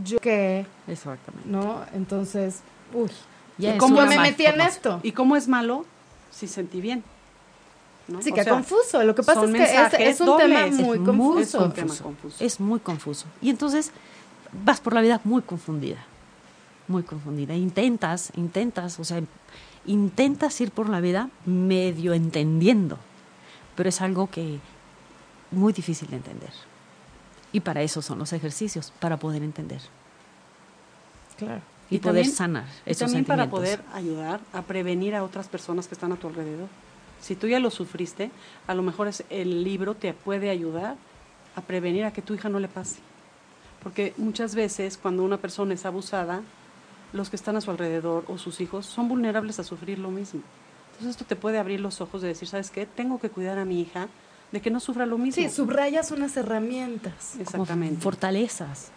yo que, Exactamente. ¿no? Entonces, uy, Ya ¿y es ¿cómo me metí en esto? ¿Y cómo es malo si sentí bien? ¿no? Sí, O que sea, confuso. Lo que pasa es que es, un tema muy Es confuso. Es un tema confuso. Es muy confuso. Y entonces vas por la vida muy confundida. Muy confundida. Intentas, intentas, o sea, intentas ir por la vida medio entendiendo. Pero es algo que muy difícil de entender. Y para eso son los ejercicios, para poder entender Claro. y, Y poder también- sanar Y esos también para poder ayudar a prevenir a otras personas que están a tu alrededor. Si tú ya lo sufriste, a lo mejor es, el libro te puede ayudar a prevenir a que tu hija no le pase. Porque muchas veces cuando una persona es abusada, los que están a su alrededor o sus hijos son vulnerables a sufrir lo mismo. Entonces esto te puede abrir los ojos de decir, ¿sabes qué? Tengo que cuidar a mi hija de que no sufra lo mismo. Sí, subrayas unas herramientas. Exactamente. Como fortalezas.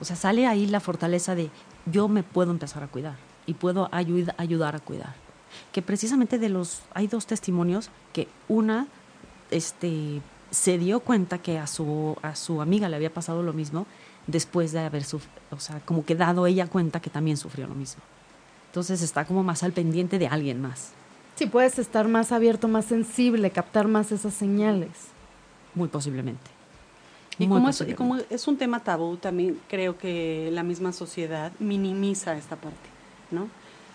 O sea, sale ahí la fortaleza de yo me puedo empezar a cuidar y puedo ayud ayudar a cuidar. Que precisamente de los hay dos testimonios que una este se dio cuenta que a su a su amiga le había pasado lo mismo después de haber o sea, como que dado ella cuenta que también sufrió lo mismo. Entonces está como más al pendiente de alguien más. Sí, puedes estar más abierto, más sensible, captar más esas señales. Muy posiblemente. Y como, es, y como, es, un tema tabú, también creo que la misma sociedad minimiza esta parte, ¿no?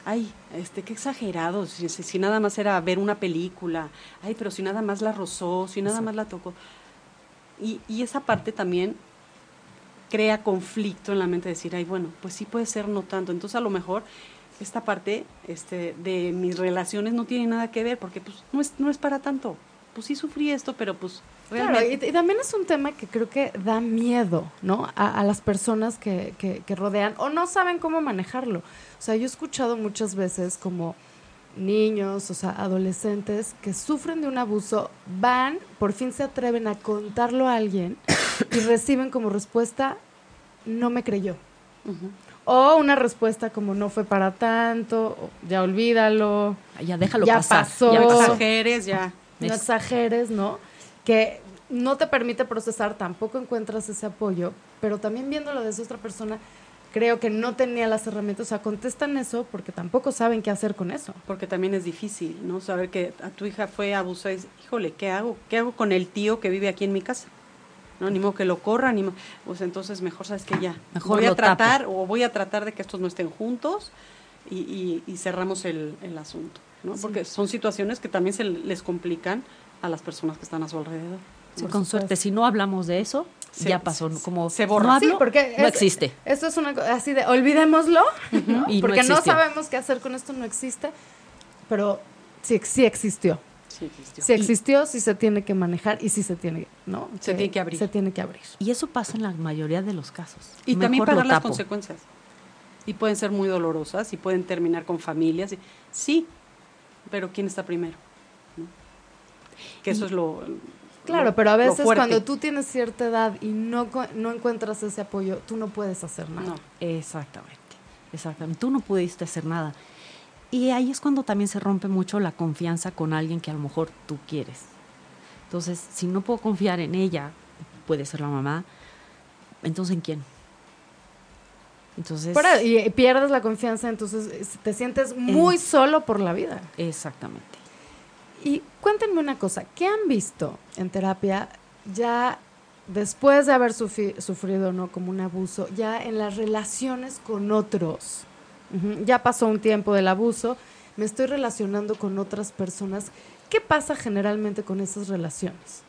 Ay, este, qué exagerado, si, si, nada más era ver una película, ay, pero si nada más la rozó, si nada más la tocó. Y, y esa parte también crea conflicto en la mente, decir, ay, bueno, pues sí puede ser no tanto. Entonces a lo mejor esta parte este, de mis relaciones no tiene nada que ver, porque pues no es, no es para tanto. Pues sí sufrí esto, pero pues realmente... Claro, y, también es un tema que creo que da miedo, ¿no? A, las personas que, que, que, rodean o no saben cómo manejarlo. O sea, yo he escuchado muchas veces como niños, o sea, adolescentes que sufren de un abuso, van, por fin se atreven a contarlo a alguien y reciben como respuesta, no me creyó. O una respuesta como no fue para tanto, ya olvídalo. Ya déjalo ya pasar. Pasó, ya exageres, ya. No exageres, ¿no? Que no te permite procesar, tampoco encuentras ese apoyo, pero también viéndolo desde otra persona, creo que no tenía las herramientas, o sea, contestan eso porque tampoco saben qué hacer con eso. Porque también es difícil, ¿no? Saber que a tu hija fue abusada, híjole, ¿qué hago? ¿Qué hago con el tío que vive aquí en mi casa? No ni modo que lo corra ni pues entonces mejor sabes que ya mejor voy a tratar o voy a tratar de que estos no estén juntos y, cerramos el, asunto no porque son situaciones que también se les complican a las personas que están a su alrededor. Con suerte si no hablamos de eso ya pasó como se borra. no porque no existe. esto es una así de olvidémoslo y porque no, sabemos qué hacer con esto no existe pero sí sí existió Sí existió. Si existió, sí se tiene que manejar y sí se tiene, ¿no? Se tiene que abrir. Se tiene que abrir. Y eso pasa en la mayoría de los casos. Y también pagar las consecuencias. Y pueden ser muy dolorosas y pueden terminar con familias. Sí, pero ¿quién está primero? Que eso es lo... Claro, pero a veces cuando tú tienes cierta edad y no, no encuentras ese apoyo, tú no puedes hacer nada. No, exactamente. Exactamente. Tú no pudiste hacer nada. Y ahí es cuando también se rompe mucho la confianza con alguien que a lo mejor tú quieres. Entonces, si no puedo confiar en ella, puede ser la mamá, entonces ¿en quién? Entonces, y pierdes la confianza, entonces te sientes muy solo por la vida. Exactamente. Y cuéntenme una cosa, ¿qué han visto en terapia ya después de haber sufrido no como un abuso, ya en las relaciones con otros? Ya pasó un tiempo del abuso, me estoy relacionando con otras personas. ¿Qué pasa generalmente con esas relaciones?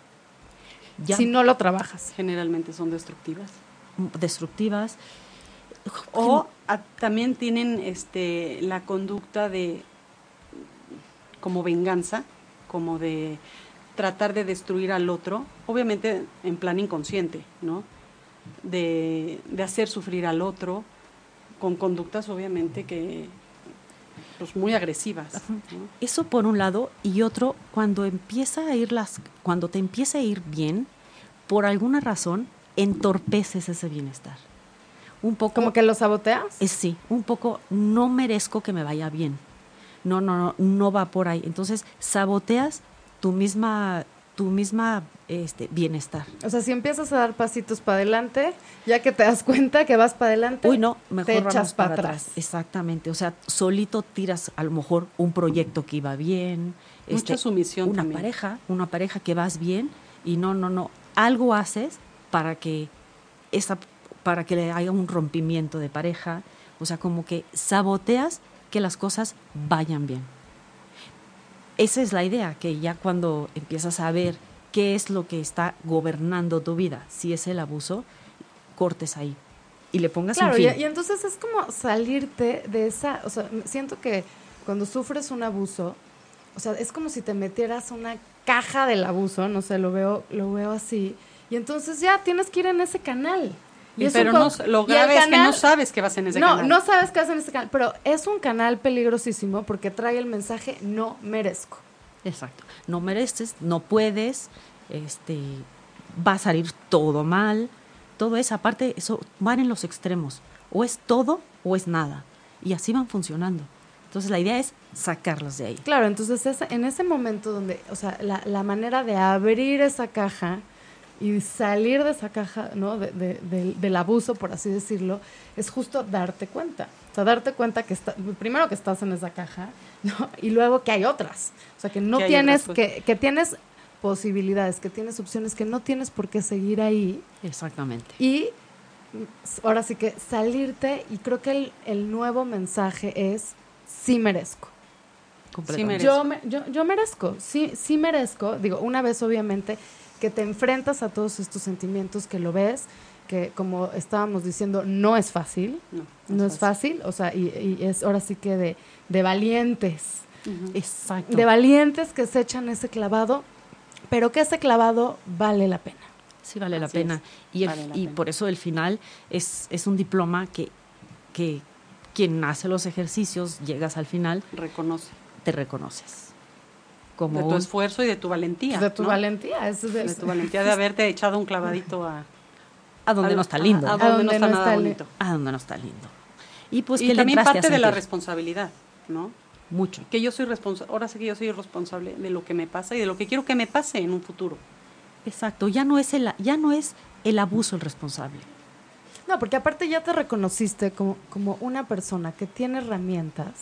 Si no lo trabajas. Generalmente son destructivas. Destructivas. O también tienen este, la conducta de como venganza, como de tratar de destruir al otro, obviamente en plan inconsciente, ¿no? De, de hacer sufrir al otro, con conductas obviamente que pues muy agresivas. Eso por un lado y otro cuando empieza a ir las cuando te empieza a ir bien por alguna razón entorpeces ese bienestar. Un poco como que lo saboteas? Es, sí, un poco no merezco que me vaya bien. No, no, no, no va por ahí. Entonces, saboteas tu misma tu misma este, bienestar. O sea, si empiezas a dar pasitos para adelante, ya que te das cuenta que vas para adelante, Uy, no, mejor te echas para atrás. Exactamente, o sea, solito tiras a lo mejor un proyecto que iba bien, mucha este, sumisión una pareja, una pareja que vas bien y no, no, no, algo haces para que esa para que haya un rompimiento de pareja, o sea, como que saboteas que las cosas vayan bien esa es la idea, que ya cuando empiezas a ver qué es lo que está gobernando tu vida, si es el abuso, cortes ahí y le pongas claro, un fin. Y, y entonces es como salirte de esa, o sea, siento que cuando sufres un abuso, o sea, es como si te metieras una caja del abuso, no sé, lo veo, lo veo así. Y entonces ya tienes que ir en ese canal. Y es pero un no, lo grave es que no sabes que vas en ese no, canal. no sabes qué hacer en ese canal, pero es un canal peligrosísimo porque trae el mensaje no merezco. Exacto. No mereces, no puedes, este, va a salir todo mal. Todo eso, aparte, eso van en los extremos. O es todo o es nada. Y así van funcionando. Entonces la idea es sacarlos de ahí. Claro, entonces ese- en ese momento donde, o sea, la, la manera de abrir esa caja y salir de esa caja, ¿no? De- de- del- del abuso, por así decirlo, es justo darte cuenta. O sea, darte cuenta que está, primero que estás en esa caja, ¿no? Y luego que hay otras. O sea, que no tienes, otras que, que tienes posibilidades, que tienes opciones, que no tienes por qué seguir ahí. Exactamente. Y ahora sí que salirte, y creo que el, el nuevo mensaje es, sí merezco. Completamente. Yo, me- yo, yo merezco, sí, sí merezco. Digo, una vez obviamente que te enfrentas a todos estos sentimientos, que lo ves, que como estábamos diciendo, no es fácil, No, no es fácil, o sea, y, y es ahora sí que de, de valientes. Exacto. de valientes que se echan ese clavado, pero que ese clavado vale la pena. Sí, vale la pena. es, Y, el- vale la y pena. por eso el final es, es un diploma que, que quien hace los ejercicios, llegas al final, Reconoce. te reconoces. Como De tu un- esfuerzo y de tu valentía. de tu ¿no? valentía, es de, De tu valentía de haberte echado un clavadito a... a donde a- no está lindo. A, a A donde, donde no está no nada está bonito. a donde no está lindo. Y pues y que le también parte de la responsabilidad, ¿no? mucho. Que yo soy responsable, ahora sí que yo soy responsable de lo que me pasa y de lo que quiero que me pase en un futuro. Exacto, ya no es el ya no es el abuso el responsable. No, porque aparte ya te reconociste como, como una persona que tiene herramientas.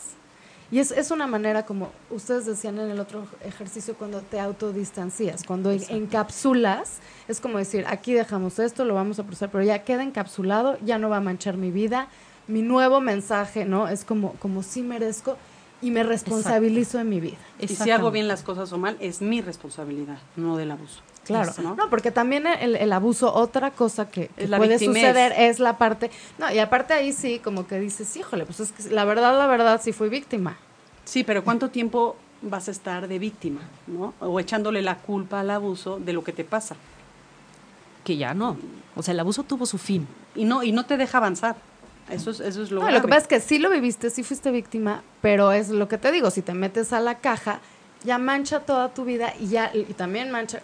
Y es, es una manera como ustedes decían en el otro ejercicio cuando te autodistancias, cuando en- encapsulas, es como decir, aquí dejamos esto, lo vamos a procesar, pero ya queda encapsulado, ya no va a manchar mi vida, mi nuevo mensaje, ¿no? Es como, como sí merezco y me responsabilizo de mi vida. Y si hago bien las cosas o mal, es mi responsabilidad, no del abuso. Claro, Eso, ¿no? ¿no? porque también el, el abuso, otra cosa que, que Es la puede victimez. suceder es la parte, no, y aparte ahí sí, como que dices, híjole, pues es que la verdad, la verdad, sí fui víctima. Sí, pero ¿cuánto tiempo vas a estar de víctima, ¿no? O echándole la culpa al abuso de lo que te pasa. Que ya no. O sea, el abuso tuvo su fin. Y no, y no te deja avanzar. Eso es, eso es lo No, lo que pasa es que sí lo viviste, sí fuiste víctima, pero es lo que te digo, si te metes a la caja, ya mancha toda tu vida y ya, y también mancha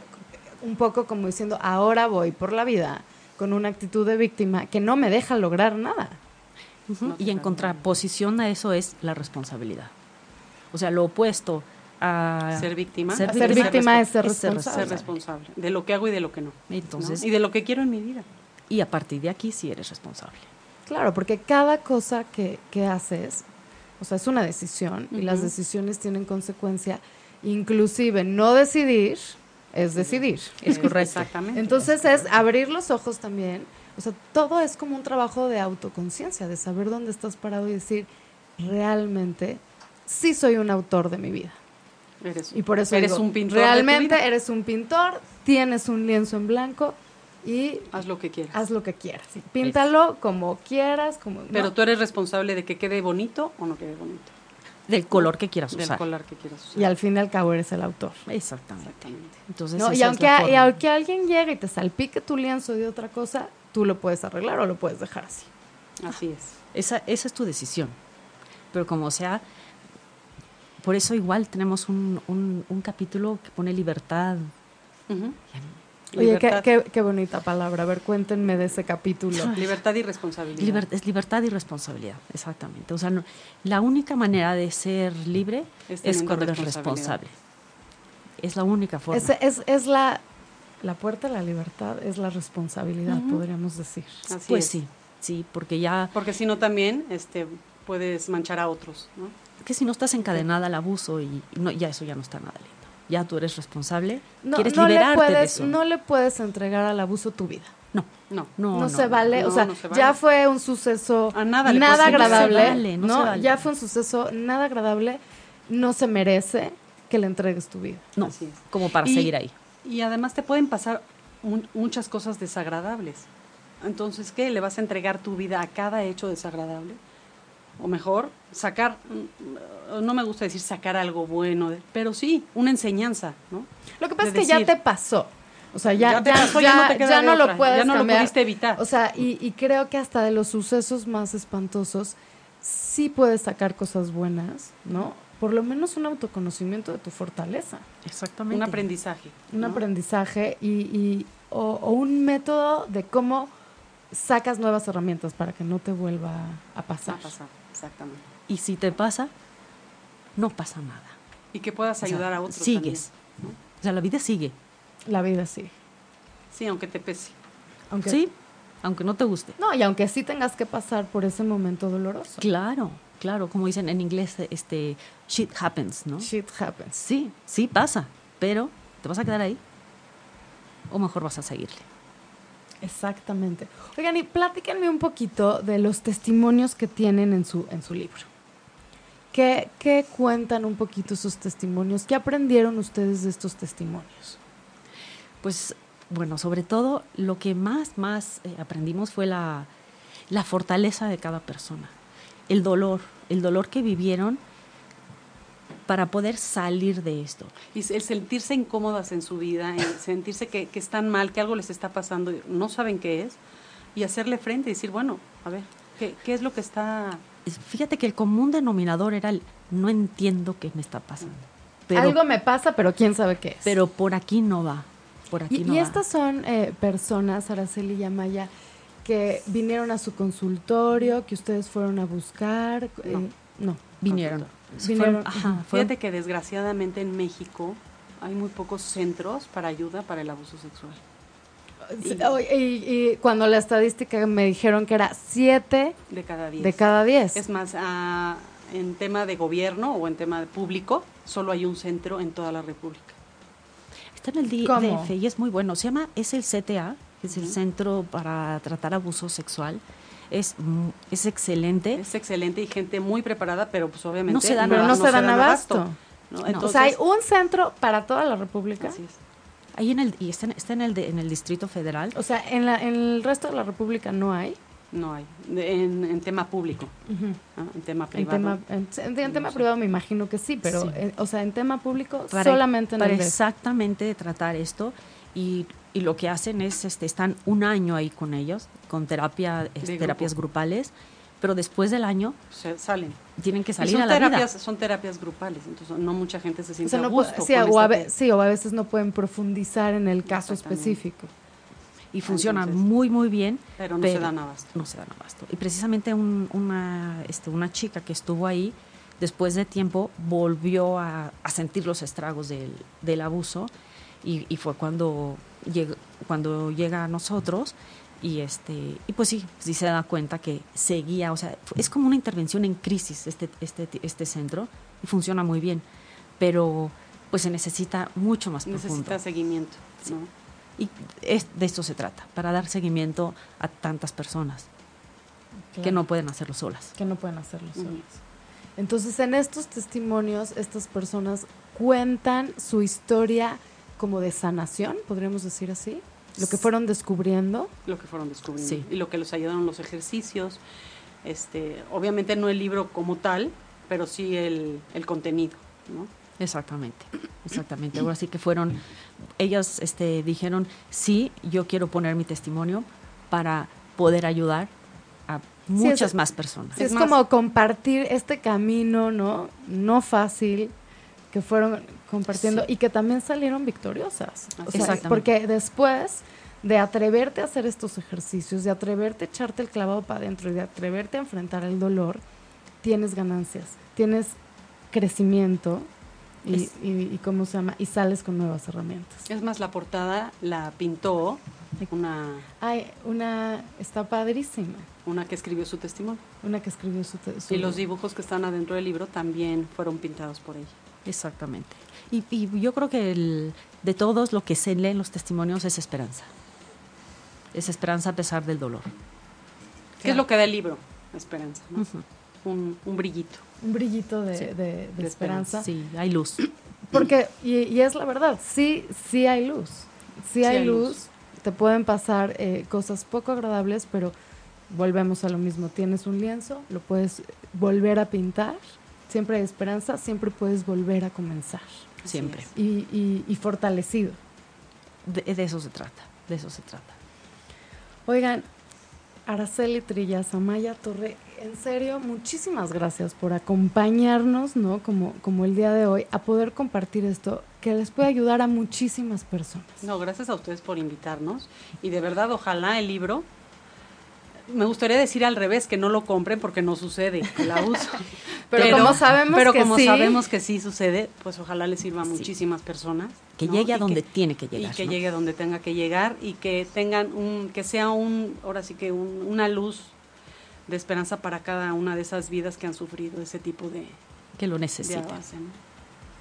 un poco como diciendo, ahora voy por la vida con una actitud de víctima que no me deja lograr nada. No y en contraposición a eso es la responsabilidad. O sea, lo opuesto a Ser víctima. Ser, Ser víctima víctima es ser es ser responsable. Ser responsable de lo que hago y de lo que no. Entonces- ¿no? Y de lo que quiero en mi vida. Y a partir de aquí sí eres responsable. Claro, porque cada cosa que, que haces, o sea, es una decisión y las decisiones tienen consecuencia. Inclusive no decidir es decidir. Es correcto. Exactamente. Entonces es abrir los ojos también. O sea, todo es como un trabajo de autoconciencia, de saber dónde estás parado y decir, realmente, sí soy un autor de mi vida. eres, Y por eso eres digo, un pintor. realmente eres un pintor, tienes un lienzo en blanco y Haz lo que quieras. haz lo que quieras. Píntalo como quieras, como... Pero ¿no? tú eres responsable de que quede bonito o no quede bonito. Del color que quieras Del usar. color que quieras usar. Y al fin y al cabo eres el autor. Exactamente. Exactamente. Entonces, Y, aunque, a- y aunque alguien llegue y te salpique tu lienzo de otra cosa, tú lo puedes arreglar o lo puedes dejar así. Así es. Esa, esa es tu decisión. Pero como sea, por eso igual tenemos un, un, un capítulo que pone libertad. Ujú. Oye, qué, qué, qué bonita palabra. A ver, cuéntenme de ese capítulo. Libertad y responsabilidad. Liber- es libertad y responsabilidad, exactamente. O sea, no- la única manera de ser libre Es es, teniendo cuando eres responsabilidad. responsable. Es la única forma. Es, es, es la, la puerta a la libertad, es la responsabilidad, podríamos decir. Así pues es. sí, sí, porque ya, Porque si no también este, puedes manchar a otros. ¿no? que si no estás encadenada al abuso y y no, ya eso ya no está nada lindo. Ya tú eres responsable, No, quieres no le liberarte de puedes, eso. no le puedes entregar al abuso tu vida. no, No. no, No, se vale, o sea, no se vale. ya fue un suceso A nada le nada agradable, No se vale, no ¿no? se vale. Ya fue un suceso nada agradable, no se merece que le entregues tu vida. No, Así es. como para Y- seguir ahí. Y además te pueden pasar mu- muchas cosas desagradables. Entonces, ¿qué? ¿Le vas a entregar tu vida a cada hecho desagradable? O mejor, sacar, mm, no me gusta decir sacar algo bueno, pero sí, una enseñanza, ¿no? Lo que pasa de es que ya te pasó. O sea, ya, Ya te pasó, ya no ya no lo puedes ya no lo pudiste evitar. O sea, y, y creo que hasta de los sucesos más espantosos sí puedes sacar cosas buenas, ¿no? Por lo menos un autoconocimiento de tu fortaleza, Exactamente. Un aprendizaje. un ¿no? aprendizaje y, y- o, o un método de cómo sacas nuevas herramientas para que no te vuelva a pasar. a pasar, exactamente. Y si te pasa, no pasa nada. Y que puedas O sea, ayudar a otros. Sigues. también, O sea, la vida sigue. La vida sí. ¿no? Sí, aunque te pese. Aunque, Sí, aunque no te guste. No, y aunque sí tengas que pasar por ese momento doloroso. Claro, claro, como dicen en inglés, este, shit happens, ¿no? Shit happens. Sí, sí pasa, pero ¿te vas a quedar ahí? ¿O mejor vas a seguirle? Exactamente. Oigan, y platíquenme un poquito de los testimonios que tienen en su, en su libro. ¿Qué, ¿Qué cuentan un poquito sus testimonios? ¿Qué aprendieron ustedes de estos testimonios? Pues bueno, sobre todo lo que más, más eh, aprendimos fue la, la fortaleza de cada persona, el dolor, el dolor que vivieron para poder salir de esto. Y el sentirse incómodas en su vida, el sentirse que, que están mal, que algo les está pasando, y no saben qué es, y hacerle frente y decir, bueno, a ver, ¿qué, qué es lo que está...? Es- Fíjate que el común denominador era el no entiendo qué me está pasando. Pero, Algo me pasa, pero quién sabe qué es. pero por aquí no va. Por aquí y, no y va. estas son eh, personas, Araceli y Amaya, que vinieron a su consultorio, que ustedes fueron a buscar. eh, no. vinieron. Fueron- ajá, Fíjate que desgraciadamente en México hay muy pocos centros para ayuda para el abuso sexual. Oh, Y, y cuando la estadística me dijeron que era siete De cada diez. de cada diez. Es más, ah, en tema de gobierno o en tema de público, solo hay un centro en toda la República. Está en el. DF y es muy bueno. Se llama, es el CTA, que es el Ujú. Centro para Tratar Abuso Sexual. Es, mu- es excelente. Es excelente y gente muy preparada, pero pues obviamente No se dan pero no, abasto. se dan abasto. ¿no? No. o sea, hay Entonces, un centro para toda la República. así es. Ahí en el, y está, en- está en, el de- en el Distrito Federal. O sea, en, la, en el resto de la República no hay. No hay. De- en, en tema público, ¿no? en tema En privado. tema, en, en- en tema sé. privado me imagino que sí, pero, Sí. eh, o sea, en tema público para, solamente en para el exactamente tratar esto y, y lo que hacen es este están un año ahí con ellos con terapia grupo. terapias grupales pero después del año Se salen. tienen que salir son a la terapias, vida son terapias grupales, entonces no mucha gente se O siente sea, a no gusto. puede- sí, con o a, esta ve- te- sí, o a veces no pueden profundizar en el caso específico. y funciona Entonces, muy muy bien Pero no se dan abasto. no se dan abasto y precisamente un- una este, una chica que estuvo ahí después de tiempo volvió a, a sentir los estragos del, del abuso y, y fue cuando cuando llega a nosotros y este y pues sí sí se da cuenta que seguía o sea es como una intervención en crisis este este este centro y funciona muy bien pero pues se necesita mucho más profundo Necesita seguimiento. ¿no? y es, de esto se trata para dar seguimiento a tantas personas que no pueden hacerlo solas que no pueden hacerlo Ujú. solos. Entonces, en estos testimonios, estas personas cuentan su historia como de sanación, podríamos decir así, lo que fueron descubriendo. Lo que fueron descubriendo. Sí. Y lo que los ayudaron los ejercicios. Este, obviamente no el libro como tal, pero sí el, el contenido. ¿no? Exactamente, exactamente. Ahora sí que fueron, ellas este, dijeron, sí, yo quiero poner mi testimonio para poder ayudar a muchas es- más personas. Sí, Es es más- como compartir este camino, ¿no? No fácil, que fueron compartiendo Sí. y que también salieron victoriosas. O Así sea, Exactamente. porque después de atreverte a hacer estos ejercicios, de atreverte a echarte el clavado para adentro y de atreverte a enfrentar el dolor, tienes ganancias, tienes crecimiento y, Es- y- y ¿cómo se llama? Y sales con nuevas herramientas. Es más, la portada la pintó una, Ay, una, está padrísima, una que escribió su testimonio. una que escribió su... su- Y los dibujos que están adentro del libro también fueron pintados por ella. Exactamente. Y, y yo creo que el- de todos lo que se lee en los testimonios es esperanza. Es esperanza a pesar del dolor. ¿Qué es lo que da el libro? Esperanza, un, un brillito. Un brillito de, Sí. de- de De esperanza. Sí, hay luz. Porque, y, y es la verdad, sí, sí hay luz. Sí, hay, hay luz. luz. Te pueden pasar eh, cosas poco agradables, pero volvemos a lo mismo. Tienes un lienzo, lo puedes volver a pintar. Siempre hay esperanza, siempre puedes volver a comenzar. Siempre. Y, y- y fortalecido. De, de eso se trata, de eso se trata. Oigan, Araceli Trillas, Amaya Torre, en serio, muchísimas gracias por acompañarnos, ¿no? Como, como el día de hoy, a poder compartir esto que les puede ayudar a muchísimas personas. No, gracias a ustedes por invitarnos. Y de verdad, ojalá el libro. Me gustaría decir al revés, que no lo compren porque no sucede el abuso. Pero como sabemos pero que como sí. sabemos que sí sucede, pues ojalá le sirva a muchísimas personas. Que ¿no? llegue a Y donde tiene que llegar. Y que ¿no? llegue a donde tenga que llegar y que tengan un, que sea un, ahora sí que un- una luz de esperanza para cada una de esas vidas que han sufrido ese tipo de, que lo necesitan.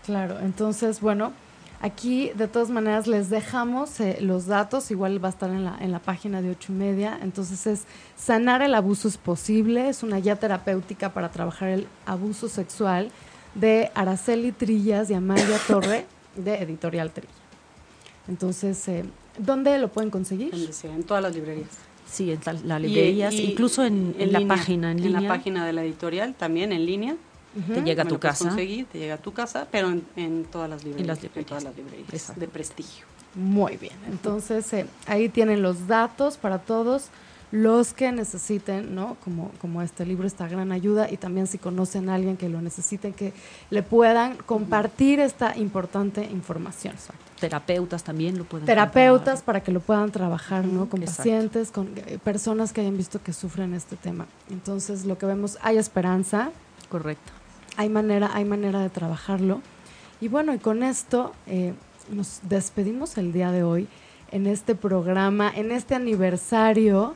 Claro, entonces, bueno, aquí de todas maneras les dejamos eh, los datos, igual va a estar en la, en la página de ocho y media. Entonces es Sanar el abuso es posible, es una guía terapéutica para trabajar el abuso sexual de Araceli Trillas y Amaya Torre de Editorial Trilla. Entonces, eh, ¿dónde lo pueden conseguir? En todas las librerías. Sí, en las librerías, y- incluso en, en la línea, página, en, en línea, la página de la editorial, también en línea. Te llega a tu lo puedes casa. conseguir, te llega a tu casa, pero en, en todas las librerías. las en todas las librerías Exacto. de prestigio. Muy bien, entonces eh, ahí tienen los datos para todos los que necesiten, ¿no? Como, como este libro, esta gran ayuda y también si conocen a alguien que lo necesiten, que le puedan compartir esta importante información. Terapeutas también lo pueden Terapeutas para que lo puedan trabajar, ¿no? Con Exacto. pacientes, con eh, personas que hayan visto que sufren este tema. Entonces, lo que vemos, hay esperanza, Correcto. Hay manera, hay manera de trabajarlo. Y bueno, y con esto eh, nos despedimos el día de hoy en este programa, en este aniversario.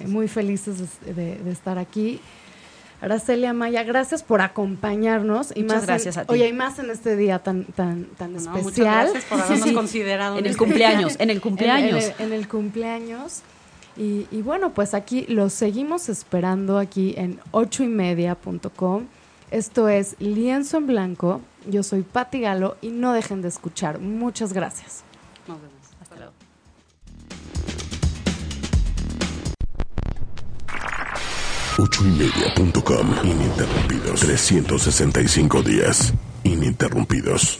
eh, muy felices de, de- de estar aquí. Aracelia Maya, gracias por acompañarnos. Y Muchas más en- gracias a ti. Oye, y más en este día tan, tan, tan No, especial. muchas gracias por habernos Sí. considerado. En el este- cumpleaños, en el En- cumpleaños. En, el, en el cumpleaños. Y, y bueno, pues aquí los seguimos esperando aquí en ochoymedia.com. Esto es Lienzo en Blanco. Yo soy Pati Galo y no dejen de escuchar. Muchas gracias. Nos vemos. Hasta luego. ochoymedia.com Ininterrumpidos. 365 días. Ininterrumpidos.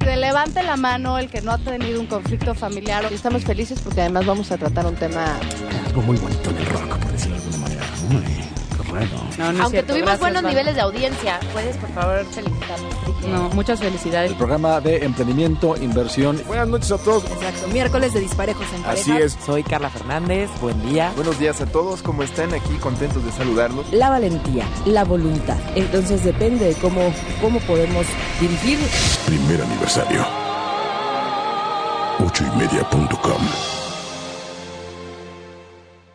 Que levante la mano el que no ha tenido un conflicto familiar. Estamos felices porque además vamos a tratar un tema. Algo muy bonito en el rock, por decirlo de alguna manera. Uy, No, no Aunque tuvimos buenos niveles de audiencia, puedes por favor felicitarnos. No, muchas felicidades. El programa de emprendimiento, inversión. Buenas noches a todos. Exacto. Miércoles de disparejos en Así es. Soy Carla Fernández, buen día. Buenos días a todos. ¿Cómo están? Aquí contentos de saludarlos. La valentía, la voluntad. Entonces depende de cómo, cómo podemos dirigir Primer aniversario. ochoymedia.com